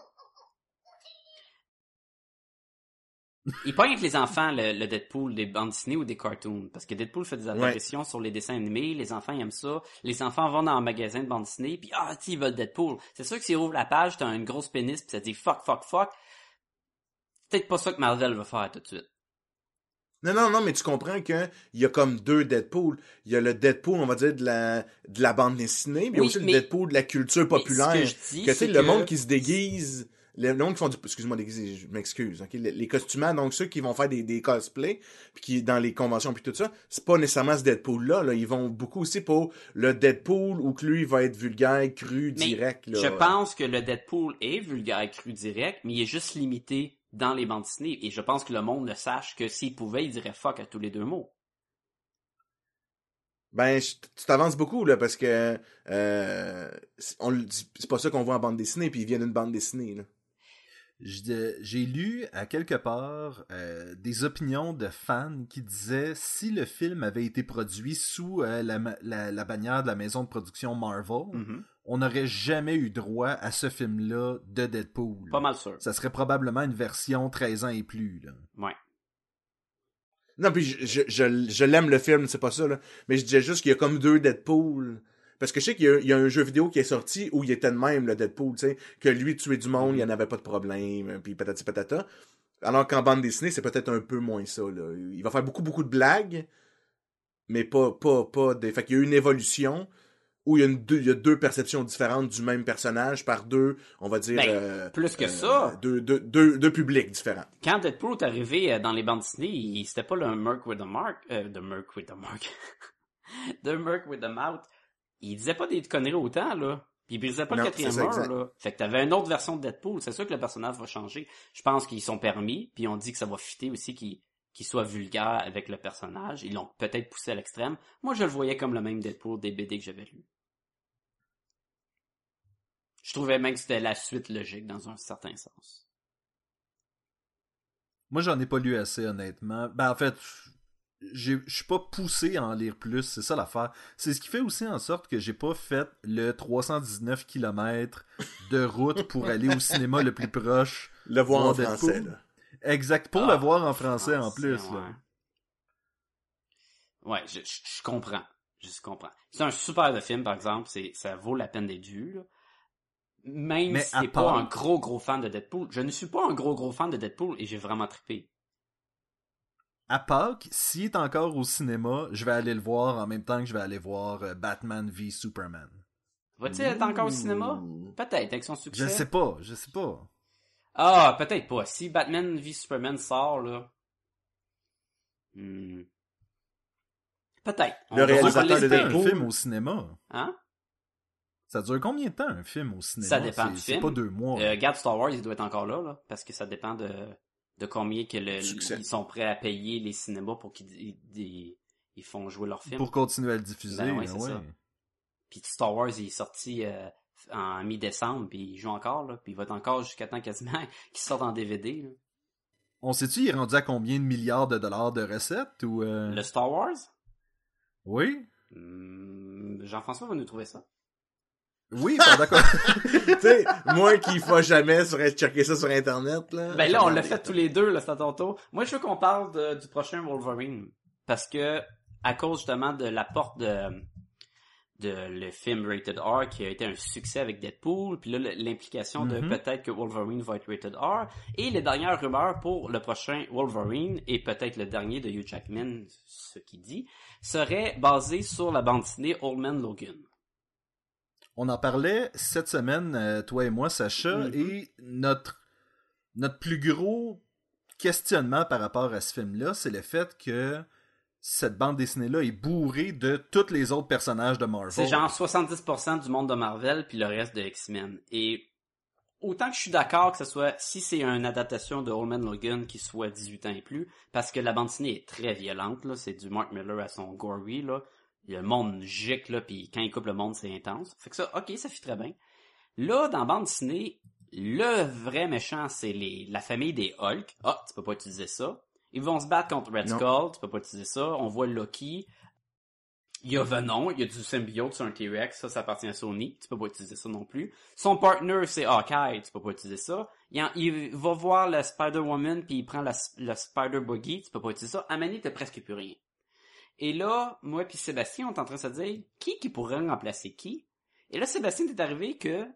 il pogne avec les enfants le, le Deadpool des bandes dessinées ou des cartoons, parce que Deadpool fait des apparitions sur les dessins animés, les enfants ils aiment ça, les enfants vont dans un magasin de bandes dessinées, puis ah, tu ils veulent Deadpool. C'est sûr que s'ils ouvrent la page, t'as une grosse pénis, puis ça dit fuck, fuck, fuck. C'est peut-être pas ça que Marvel va faire tout de suite. Non, non, non, mais tu comprends que il y a comme deux Deadpool. Il y a le Deadpool, on va dire, de la, de la bande dessinée, mais Oui, aussi mais- le Deadpool de la culture populaire. Que je dis, que tu sais, c'est le que- monde qui se déguise, le monde qui font du, excuse-moi, déguiser, je m'excuse, les, les costumants, donc ceux qui vont faire des, des cosplays, puis qui, dans les conventions puis tout ça, c'est pas nécessairement ce Deadpool-là, là. Ils vont beaucoup aussi pour le Deadpool où que lui, il va être vulgaire, cru, Mais direct, là. Je pense que le Deadpool est vulgaire, cru, direct, mais il est juste limité dans les bandes dessinées. Et je pense que le monde le sache que s'il pouvait, il dirait fuck à tous les deux mots. Ben, je- tu t'avances beaucoup, là, parce que, euh, c'est- pas ça qu'on voit en bande dessinée, puis il vient d'une bande dessinée, là. J'ai lu à quelque part euh, des opinions de fans qui disaient si le film avait été produit sous euh, la, ma- la- la bannière de la maison de production Marvel, Mhm. on n'aurait jamais eu droit à ce film-là de Deadpool. Pas mal sûr. Ça serait probablement une version 13 ans et plus. Là. Ouais. Non, puis je, je, je, je l'aime le film, c'est pas ça, là. Mais je disais juste qu'il y a comme deux Deadpool. Parce que je sais qu'il y, a- il y a un jeu vidéo qui est sorti où il était de même, le Deadpool, tu sais. Que lui, tuer du monde, il n'y en avait pas de problème, puis patati patata. Alors qu'en bande dessinée, c'est peut-être un peu moins ça, là. Il va faire beaucoup, beaucoup de blagues, mais pas, pas, pas des... Fait qu'il y a eu une évolution où il y a, une deux, il y a deux perceptions différentes du même personnage par deux, on va dire... Ben, euh, plus que euh, ça. Deux, deux, deux, deux publics différents. Quand Deadpool est arrivé euh, dans les bandes dessinées, il- c'était pas le Merc with the Mark, euh, the Merc with the Mark, the Merc with the Mouth. Il disait pas des conneries autant, là. Puis il brisait pas Non, le quatrième mur, là. Fait que t'avais une autre version de Deadpool. C'est sûr que le personnage va changer. Je pense qu'ils sont permis, puis on dit que ça va fitter aussi qu'il qu'il soit vulgaire avec le personnage. Ils l'ont peut-être poussé à l'extrême. Moi, je le voyais comme le même Deadpool des BD que j'avais lu. Je trouvais même que c'était la suite logique dans un certain sens. Moi, j'en ai pas lu assez, honnêtement. Ben, en fait, je suis pas poussé à en lire plus, c'est ça l'affaire. C'est ce qui fait aussi en sorte que j'ai pas fait le 319 km de route pour aller au cinéma le plus proche. Le voir en français, là. Exact, pour Ah, le voir en français en plus. là. Ouais, je, je, je comprends. Je comprends. C'est un super de film, par exemple. C'est, ça vaut la peine d'être vu, là. Même Mais si t'es part- pas un gros gros fan de Deadpool. Je ne suis pas un gros gros fan de Deadpool et j'ai vraiment trippé. À Pâques, s'il est encore au cinéma, je vais aller le voir en même temps que je vais aller voir euh, Batman v Superman. Va-t-il être encore au cinéma? Peut-être, avec son succès. Je sais pas, je sais pas. Ah, peut-être pas. Si Batman v Superman sort, là. Hmm. Peut-être. Le réalisateur de un film au cinéma. Hein? Ça dure combien de temps un film au cinéma? Ça dépend C'est- du C'est film. pas deux mois. Euh, regarde Star Wars, il doit être encore là, là, parce que ça dépend de, de combien que le, ils sont prêts à payer les cinémas pour qu'ils ils, font jouer leur film. pour continuer à le diffuser. Ben ouais, ouais. ça. Puis Star Wars, il est sorti euh, en mi-décembre, puis il joue encore, là, puis il va être encore jusqu'à temps quasiment qu'il sorte en DVD. là. On sait-tu, il est rendu à combien de milliards de dollars de recettes ou euh, Le Star Wars, Oui, hmm, Jean-François va nous trouver ça. Oui, pas d'accord. tu sais, moi qui ne jamais sur, checker ça sur Internet, là. Ben là, on l'a fait tous les deux, là, c'est à ton tour. Moi, je veux qu'on parle de- du prochain Wolverine. Parce que, à cause justement de la porte de, de le film Rated R qui a été un succès avec Deadpool, puis là, l'implication de Mhm. peut-être que Wolverine va être Rated R, et les dernières rumeurs pour le prochain Wolverine, et peut-être le dernier de Hugh Jackman, ce qui dit, serait basé sur la bande dessinée Old Man Logan. On en parlait cette semaine, euh, toi et moi, Sacha, Mhm. et notre, notre plus gros questionnement par rapport à ce film-là, c'est le fait que cette bande dessinée-là est bourrée de tous les autres personnages de Marvel. C'est genre 70% du monde de Marvel puis le reste de X-Men. Et autant que je suis d'accord que ce soit, si c'est une adaptation de Old Man Logan qui soit 18 ans et plus, parce que la bande dessinée est très violente, là, c'est du Mark Miller à son gory, là. Le monde gicle, là, puis quand il coupe le monde, c'est intense. Fait que ça, ok, ça fit très bien. Là, dans bande dessinée, le vrai méchant, c'est les, la famille des Hulk. Ah, tu peux pas utiliser ça. Ils vont se battre contre Red Non. Skull, tu peux pas utiliser ça. On voit Loki. Il y a Venom, il y a du symbiote sur un T-Rex, ça, ça appartient à Sony, tu peux pas utiliser ça non plus. Son partner, c'est Hawkeye, tu peux pas utiliser ça. Il, en- il va voir le Spider-Woman, puis il prend la, Spider-Buggy, tu peux pas utiliser ça. À Mani, t'as presque plus rien. Et là, moi puis Sébastien, on est en train de se dire, qui qui pourrait remplacer? Qui? Et là, Sébastien, t'es arrivé que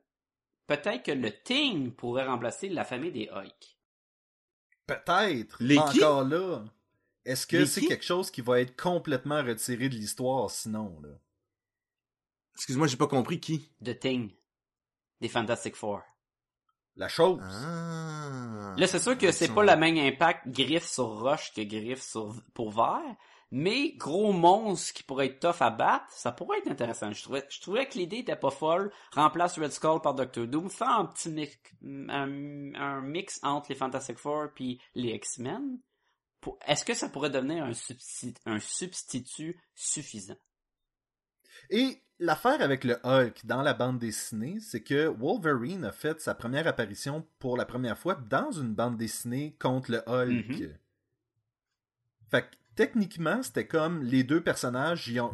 peut-être que le Thing pourrait remplacer la famille des Hulk. Peut-être. Les mais qui? encore là. Est-ce que c'est quelque chose qui va être complètement retiré de l'histoire sinon, là? Excuse-moi, j'ai pas compris qui? The Thing. Des Fantastic Four. La chose. Ah. Là, c'est sûr que c'est pas le même impact griffe sur roche que griffe sur pour verre, mais gros monstre qui pourrait être tough à battre, ça pourrait être intéressant. Je trouvais, je trouvais que l'idée était pas folle. Remplace Red Skull par Doctor Doom, fais un petit mix, un, un mix entre les Fantastic Four puis les X-Men. Est-ce que ça pourrait devenir un substitut, un substitut suffisant? Et l'affaire avec le Hulk dans la bande dessinée, c'est que Wolverine a fait sa première apparition pour la première fois dans une bande dessinée contre le Hulk. Mhm. Fait que techniquement, c'était comme les deux personnages, ils ont,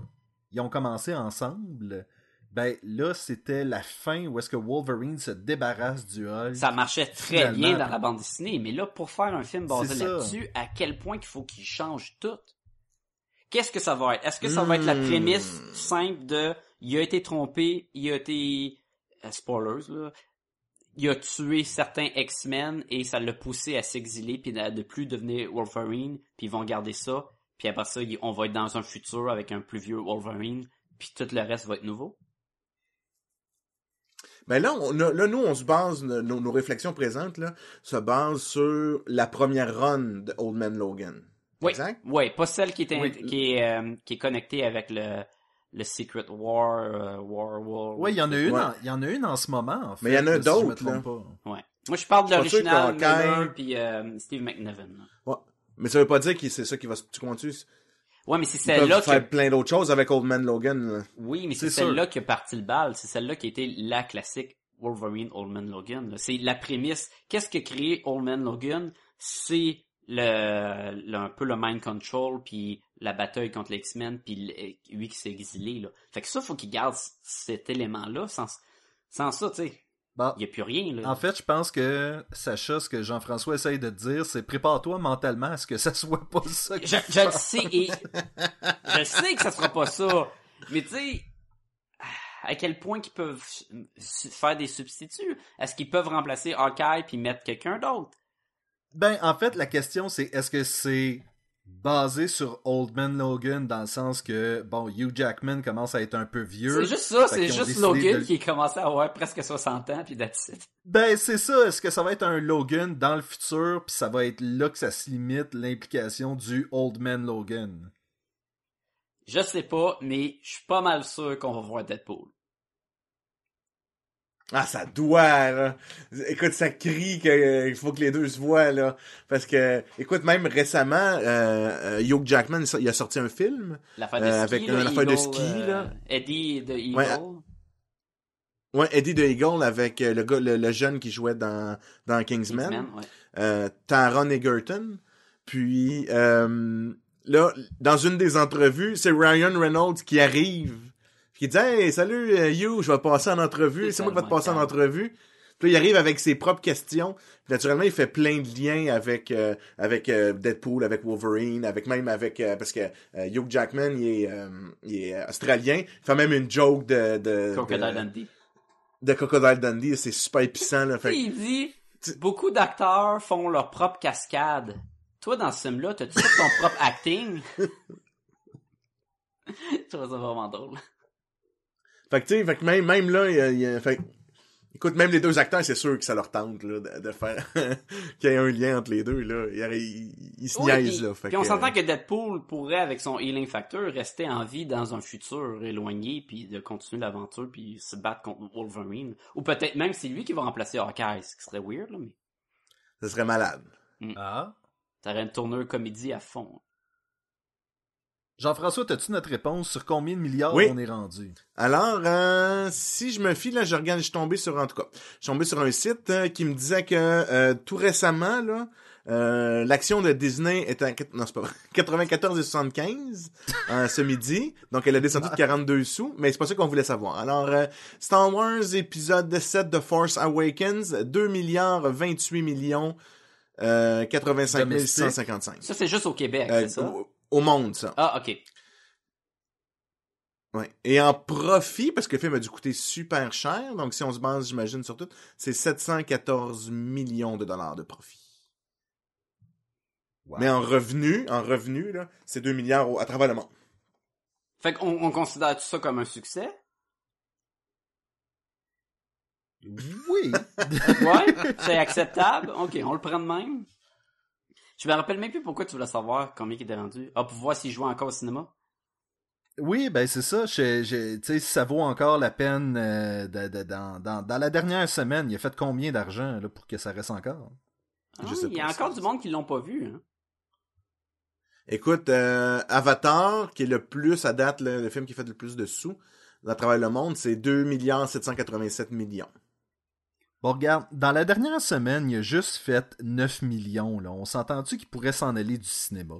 ils ont commencé ensemble. Ben là, c'était la fin où est-ce que Wolverine se débarrasse du Hulk. Ça marchait très bien dans la bande dessinée, mais là, pour faire un film basé là-dessus, à quel point qu'il faut qu'il change tout? Qu'est-ce que ça va être? Est-ce que ça va être la Hmm. prémisse simple de il a été trompé, il a été euh, spoilers là, il a tué certains X-Men et ça l'a poussé à s'exiler puis à de plus devenir Wolverine, puis ils vont garder ça, puis après ça, on va être dans un futur avec un plus vieux Wolverine, puis tout le reste va être nouveau. Ben là, on là, nous, on se base, nos, nos réflexions présentes, là, se basent sur la première run de Old Man Logan. Oui, Exact? ouais, pas celle qui est, Oui. qui est, euh, qui est connectée avec le, le Secret War, euh, War, War. Ouais, il y en a une, Ouais. il y en a une en ce moment, en fait. Mais il y en a si d'autres, là. pas. Ouais. Moi, je parle de l'original Miller puis euh, Steve McNiven. là. Ouais. Mais ça veut pas dire que c'est ça qui va se... Tu comprends-tu? Ouais, mais c'est celle-là faire que... plein d'autres choses avec Old Man Logan. là. Oui, mais c'est celle-là qui a parti le bal. C'est celle-là qui a été la classique Wolverine Old Man Logan. C'est la prémisse. Qu'est-ce que créé Old Man Logan? C'est le, le- un peu le mind control puis la bataille contre les X-Men puis le- lui qui s'est exilé là. Fait que ça faut qu'il garde cet élément là sans sans ça, tu sais, Bon, il y a plus rien là. En fait, je pense que Sacha, ce que Jean-François essaye de te dire, c'est prépare-toi mentalement à ce que ça soit pas ça. Je, je le sais et je sais que ça sera pas ça. Mais tu sais, à quel point qu'ils peuvent faire des substituts? Est-ce qu'ils peuvent remplacer Hawkeye puis mettre quelqu'un d'autre? Ben, en fait, la question, c'est est-ce que c'est basé sur Old Man Logan dans le sens que, bon, Hugh Jackman commence à être un peu vieux. C'est juste ça, c'est juste Logan de- qui est commencé à avoir presque 60 ans puis that's it. Ben, c'est ça. Est-ce que ça va être un Logan dans le futur, puis ça va être là que ça se limite l'implication du Old Man Logan? Je sais pas, mais je suis pas mal sûr qu'on va voir Deadpool. Ah, ça doit, là. Écoute, ça crie qu'il faut que les deux se voient, là. Parce que, écoute, même récemment, euh, euh, Hugh Jackman, il a sorti un film. L'affaire de Euh, ski, avec là, une affaire de Eagle, ski, euh, là. Eddie de Eagle. Ouais. Ouais, Eddie the Eagle avec euh, le gars, le, le jeune qui jouait dans, dans Kingsman. Kingsman, ouais. euh, Taron Egerton. Puis euh, là, dans une des entrevues, c'est Ryan Reynolds qui arrive. Qui dit Hey, salut euh, Hugh, je vais te passer en entrevue. C'est moi qui vais te passer en entrevue. Puis là, il arrive avec ses propres questions. Puis naturellement, il fait plein de liens avec euh, avec euh, Deadpool, avec Wolverine, avec même avec euh, parce que Hugh Jackman, il est, il est australien. Il fait même une joke de de, Crocodile de, Dundee. de Crocodile Dundee. C'est super puissant là. Fait Il dit, Tu- beaucoup d'acteurs font leur propre cascade. Toi, dans ce film-là, t'as-tu fait ton propre acting? Je trouve ça vraiment drôle. Fait que tu sais, fait que même, même là, il y a, il y a- fait que Écoute, même les deux acteurs, c'est sûr que ça leur tente là, de, de faire qu'il y ait un lien entre les deux. Là. Ils, se Oui, niaisent. là. Fait puis on s'entend euh, que Deadpool pourrait, avec son healing factor, rester en vie dans un futur éloigné, puis de continuer l'aventure, puis se battre contre Wolverine. Ou peut-être même c'est lui qui va remplacer Hawkeye, ce qui serait weird, là, mais Ça serait malade. Ah. t'aurais une tournure comédie à fond. Jean-François, as-tu notre réponse sur combien de milliards Oui. on est rendu? Alors, euh, si je me fie, là, je regarde, je suis tombé sur, en tout cas, je suis tombé sur un site euh, qui me disait que euh, tout récemment, là, euh, l'action de Disney est à, non, c'est pas vrai, 94,75 euh, ce midi. Donc, elle a descendu de 42 sous, mais c'est pas ça qu'on voulait savoir. Alors, euh, Star Wars épisode 7 de Force Awakens, 2 milliards 28 millions euh, 85 Domestique. 655. Ça, c'est juste au Québec, Euh, c'est ça? Au, monde, ça. Ah, ok. Ouais. Et en profit, parce que le film a dû coûter super cher, donc si on se base, j'imagine, sur tout, c'est 714 millions de dollars de profit. Wow. Mais en revenu, en revenu, là, c'est 2 milliards au- à travers le monde. Fait qu'on on considère tout ça comme un succès? Oui. Ouais, c'est acceptable. Ok, on le prend de même. Je me rappelle même plus pourquoi tu voulais savoir combien il était rendu. Ah, pour voir s'il jouait encore au cinéma? Oui, ben c'est ça. Je, je- tu sais, si ça vaut encore la peine euh, de- de- dans, dans, dans la dernière semaine, il a fait combien d'argent là, pour que ça reste encore? Ah, Je sais il y a encore ça, du monde qui l'ont pas vu. Hein. Écoute, euh, Avatar, qui est le plus à date, le, le film qui fait le plus de sous à travers le monde, c'est 2 milliards 787 millions. Bon, regarde, dans la dernière semaine, il a juste fait 9 millions. Là. On s'entend-tu qu'il pourrait s'en aller du cinéma?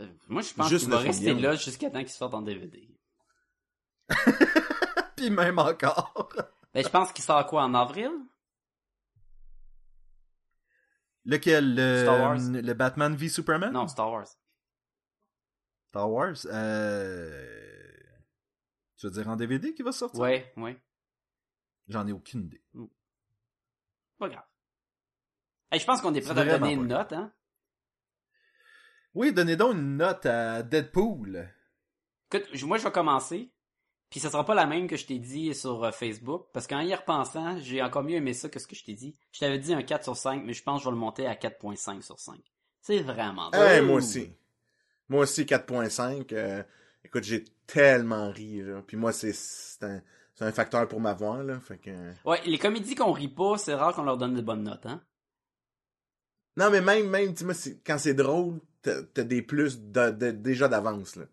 Euh, moi, je pense Juste qu'il va rester millions. là jusqu'à temps qu'il sorte en DVD. Puis même encore. Ben, je pense qu'il sort quoi, en avril? Lequel? Le, Star Wars. le Batman v Superman? Non, Star Wars. Star Wars? Euh... Tu veux dire en DVD qui va sortir? Ouais, ouais. J'en ai aucune idée. Pas grave. Hey, je pense qu'on est prêt à donner une note, hein? Oui, donnez donc une note à Deadpool. Écoute, moi, je vais commencer. Puis ce sera pas la même que je t'ai dit sur euh, Facebook. Parce qu'en y repensant, j'ai encore mieux aimé ça que ce que je t'ai dit. Je t'avais dit un 4 sur 5, mais je pense que je vais le monter à 4.5 sur 5. C'est vraiment Hey, drôle. moi aussi. Moi aussi, 4.5. euh, écoute, j'ai tellement ri, là. Puis moi, c'est c'est un, c'est un facteur pour m'avoir, là. Fait que... Ouais, les comédies qu'on rit pas, c'est rare qu'on leur donne des bonnes notes, hein? Non, mais même, même, tu sais, quand c'est drôle, t'as t'as des plus de- de- déjà d'avance, là.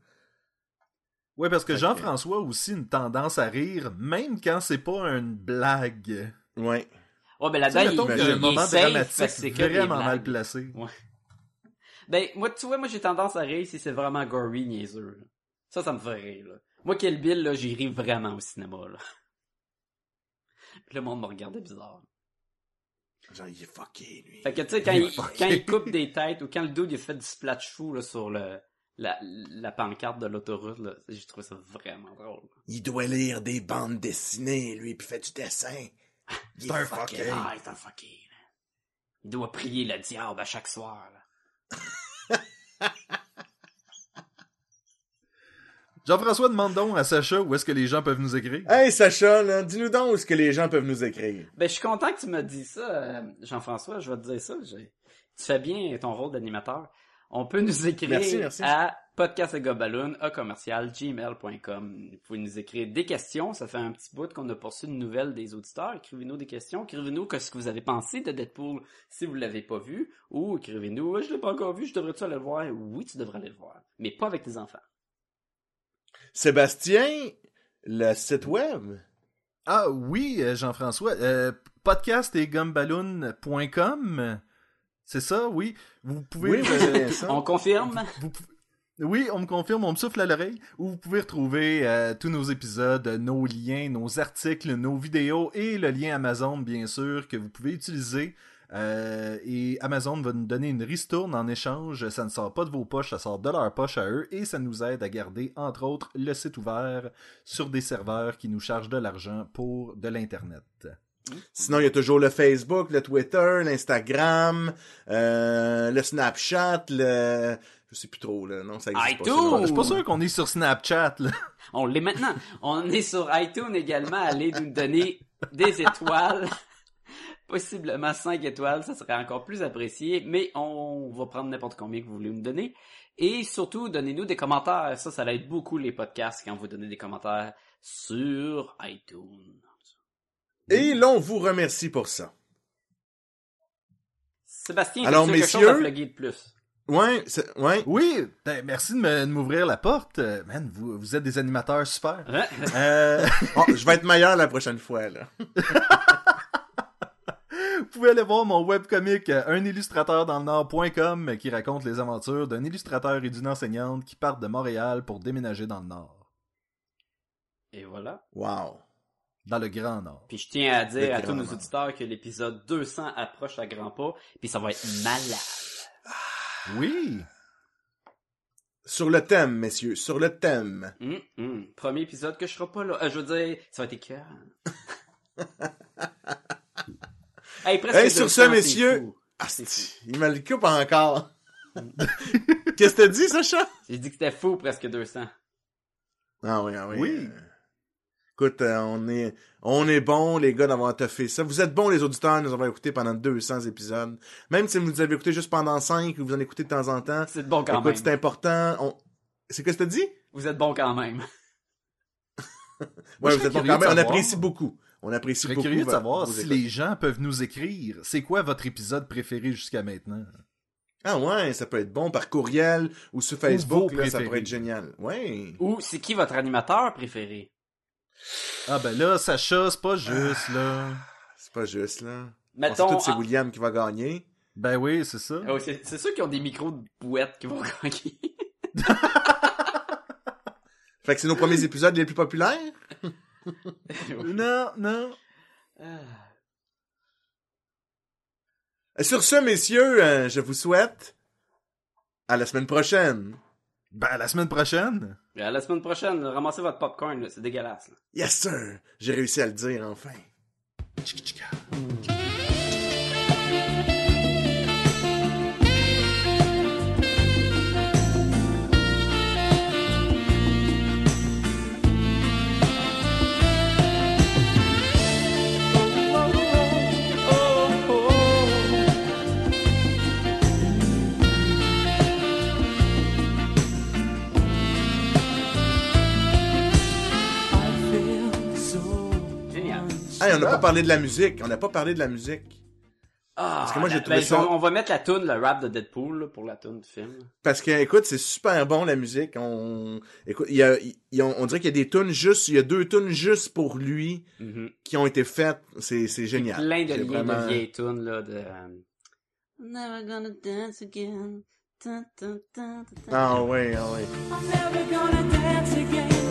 Oui, parce que Jean-François a aussi une tendance à rire, même quand c'est pas une blague. Ouais. Ouais, ben là-dedans, il, il- est moment safe, dramatique parce que c'est vraiment mal placé. Ben, moi, tu vois, moi, j'ai tendance à rire si c'est vraiment gory, niaiseux. là. Ça, ça me fait rire, là. Moi, Kill Bill, là, j'y ris vraiment au cinéma, là. Le monde me regardait bizarre. Genre, il est fucké, lui. Fait que, tu sais, quand, il, quand il coupe des têtes, ou quand le dude, il fait du splash fou, là, sur le, la, la pancarte de l'autoroute, là, j'ai trouvé ça vraiment drôle. Il doit lire des bandes dessinées, lui, puis fait du dessin. Il est un fucké. fucké. Ah, il est un fucké, là. Il doit prier le diable à chaque soir, là. Jean-François demande donc à Sacha où est-ce que les gens peuvent nous écrire. Hey, Sacha, là, dis-nous donc où est-ce que les gens peuvent nous écrire. Ben, je suis content que tu me dises ça, euh, Jean-François. Je vais te dire ça. Tu fais bien ton rôle d'animateur. On peut nous écrire Merci, merci. à podcastlegobaloon, à commercial, gmail.com. Vous pouvez nous écrire des questions. Ça fait un petit bout qu'on a poursu une nouvelle des auditeurs. Écrivez-nous des questions. Écrivez-nous ce que vous avez pensé de Deadpool si vous l'avez pas vu. Ou écrivez-nous, Ouais, je l'ai pas encore vu, je devrais-tu aller le voir? Oui, tu devrais aller le voir. Mais pas avec tes enfants. Sébastien, le site web? Ah oui, euh, Jean-François. Euh, podcast et gumballoon.com. C'est ça, oui. Vous pouvez. Oui, euh. On confirme? vous oui, on me confirme, on me souffle à l'oreille. Où vous pouvez retrouver euh, tous nos épisodes, nos liens, nos articles, nos vidéos et le lien Amazon, bien sûr, que vous pouvez utiliser. Euh, et Amazon va nous donner une ristourne en échange. Ça ne sort pas de vos poches, ça sort de leur poche à eux et ça nous aide à garder, entre autres, le site ouvert sur des serveurs qui nous chargent de l'argent pour de l'Internet. Sinon, il y a toujours le Facebook, le Twitter, l'Instagram, euh, le Snapchat, le Je sais plus trop, là. Non, ça existe pas. iTunes! non. Je suis pas sûr qu'on est sur Snapchat, là. On l'est maintenant. On est sur iTunes également. Allez nous donner des étoiles. Possiblement 5 étoiles, ça serait encore plus apprécié, mais on va prendre n'importe combien que vous voulez nous donner. Et surtout, donnez-nous des commentaires. Ça, ça aide beaucoup les podcasts quand vous donnez des commentaires sur iTunes. Et là, on vous remercie pour ça. Sébastien, Alors, as-tu quelque chose messieurs- à plugger de plus? Ouais, ouais. Oui, ben, merci de me- m'ouvrir la porte. Euh, Man, vous, vous êtes des animateurs super. Euh, Oh, je vais être meilleur la prochaine fois, là. vous pouvez aller voir mon webcomic euh, unillustrateurdanslenord.com euh, qui raconte les aventures d'un illustrateur et d'une enseignante qui partent de Montréal pour déménager dans le Nord. Et voilà. Wow. Dans le Grand Nord. Puis je tiens à dire Le à tous nos auditeurs que l'épisode 200 approche à grands pas, puis ça va être malade. Oui! Sur le thème, messieurs, sur le thème. Hum, hum. Premier épisode que je serai pas là. Euh, je veux dire, ça va être écœurant. hey, presque Hey, sur 200, ce, messieurs-. Ah, il me le coupe encore. Qu'est-ce que t'as dit, Sacha? J'ai dit que c'était fou, presque 200. Ah oui, ah oui. Oui. Euh, Écoute, euh, on est, on est bons, les gars, d'avoir fait ça. Vous êtes bons, les auditeurs, de nous avoir écoutés pendant 200 épisodes. Même si vous nous avez écouté juste pendant 5 ou vous en écoutez de temps en temps. C'est bon quand Écoute, c'est même. important. On... C'est que t'as dit? Vous êtes bon quand même. Ouais, je vous êtes bons quand même. On apprécie beaucoup. On Je apprécie serais beaucoup. curieux de vo- savoir si les gens peuvent nous écrire. C'est quoi votre épisode préféré jusqu'à maintenant? Ah ouais, ça peut être bon par courriel ou sur Facebook, là, ça pourrait être génial. Ouais. Ou c'est qui votre animateur préféré? Ah ben là, Sacha, c'est pas juste, là. C'est pas juste, là. On Mettons. sait tous c'est William qui va gagner. Ben oui, c'est ça. Ah c'est ceux qui ont des micros de bouettes qui vont gagner. Fait que c'est nos premiers épisodes les plus populaires? Non, non. Ah. Sur ce, messieurs, euh, je vous souhaite à la semaine prochaine. Ben, la semaine prochaine. Et à la semaine prochaine, ramassez votre popcorn, là, c'est dégueulasse. là. Yes, sir! J'ai réussi à le dire, enfin. Hey, on n'a pas parlé de la musique. On n'a pas parlé de la musique. Ah, Parce que moi, j'ai trouvé ben, ça- On, on va mettre la tune, le rap de Deadpool, là, pour la tune du film. Parce que, écoute, c'est super bon, la musique. On, écoute, il y a, il y a- on dirait qu'il y a des tunes juste, il y a deux tunes juste pour lui Mhm. qui ont été faites. C'est, c'est génial. Plein de liens vraiment- de vieilles tunes, là, de... euh, Never gonna dance again. Ah ouais, ah ouais. I'm never gonna dance again.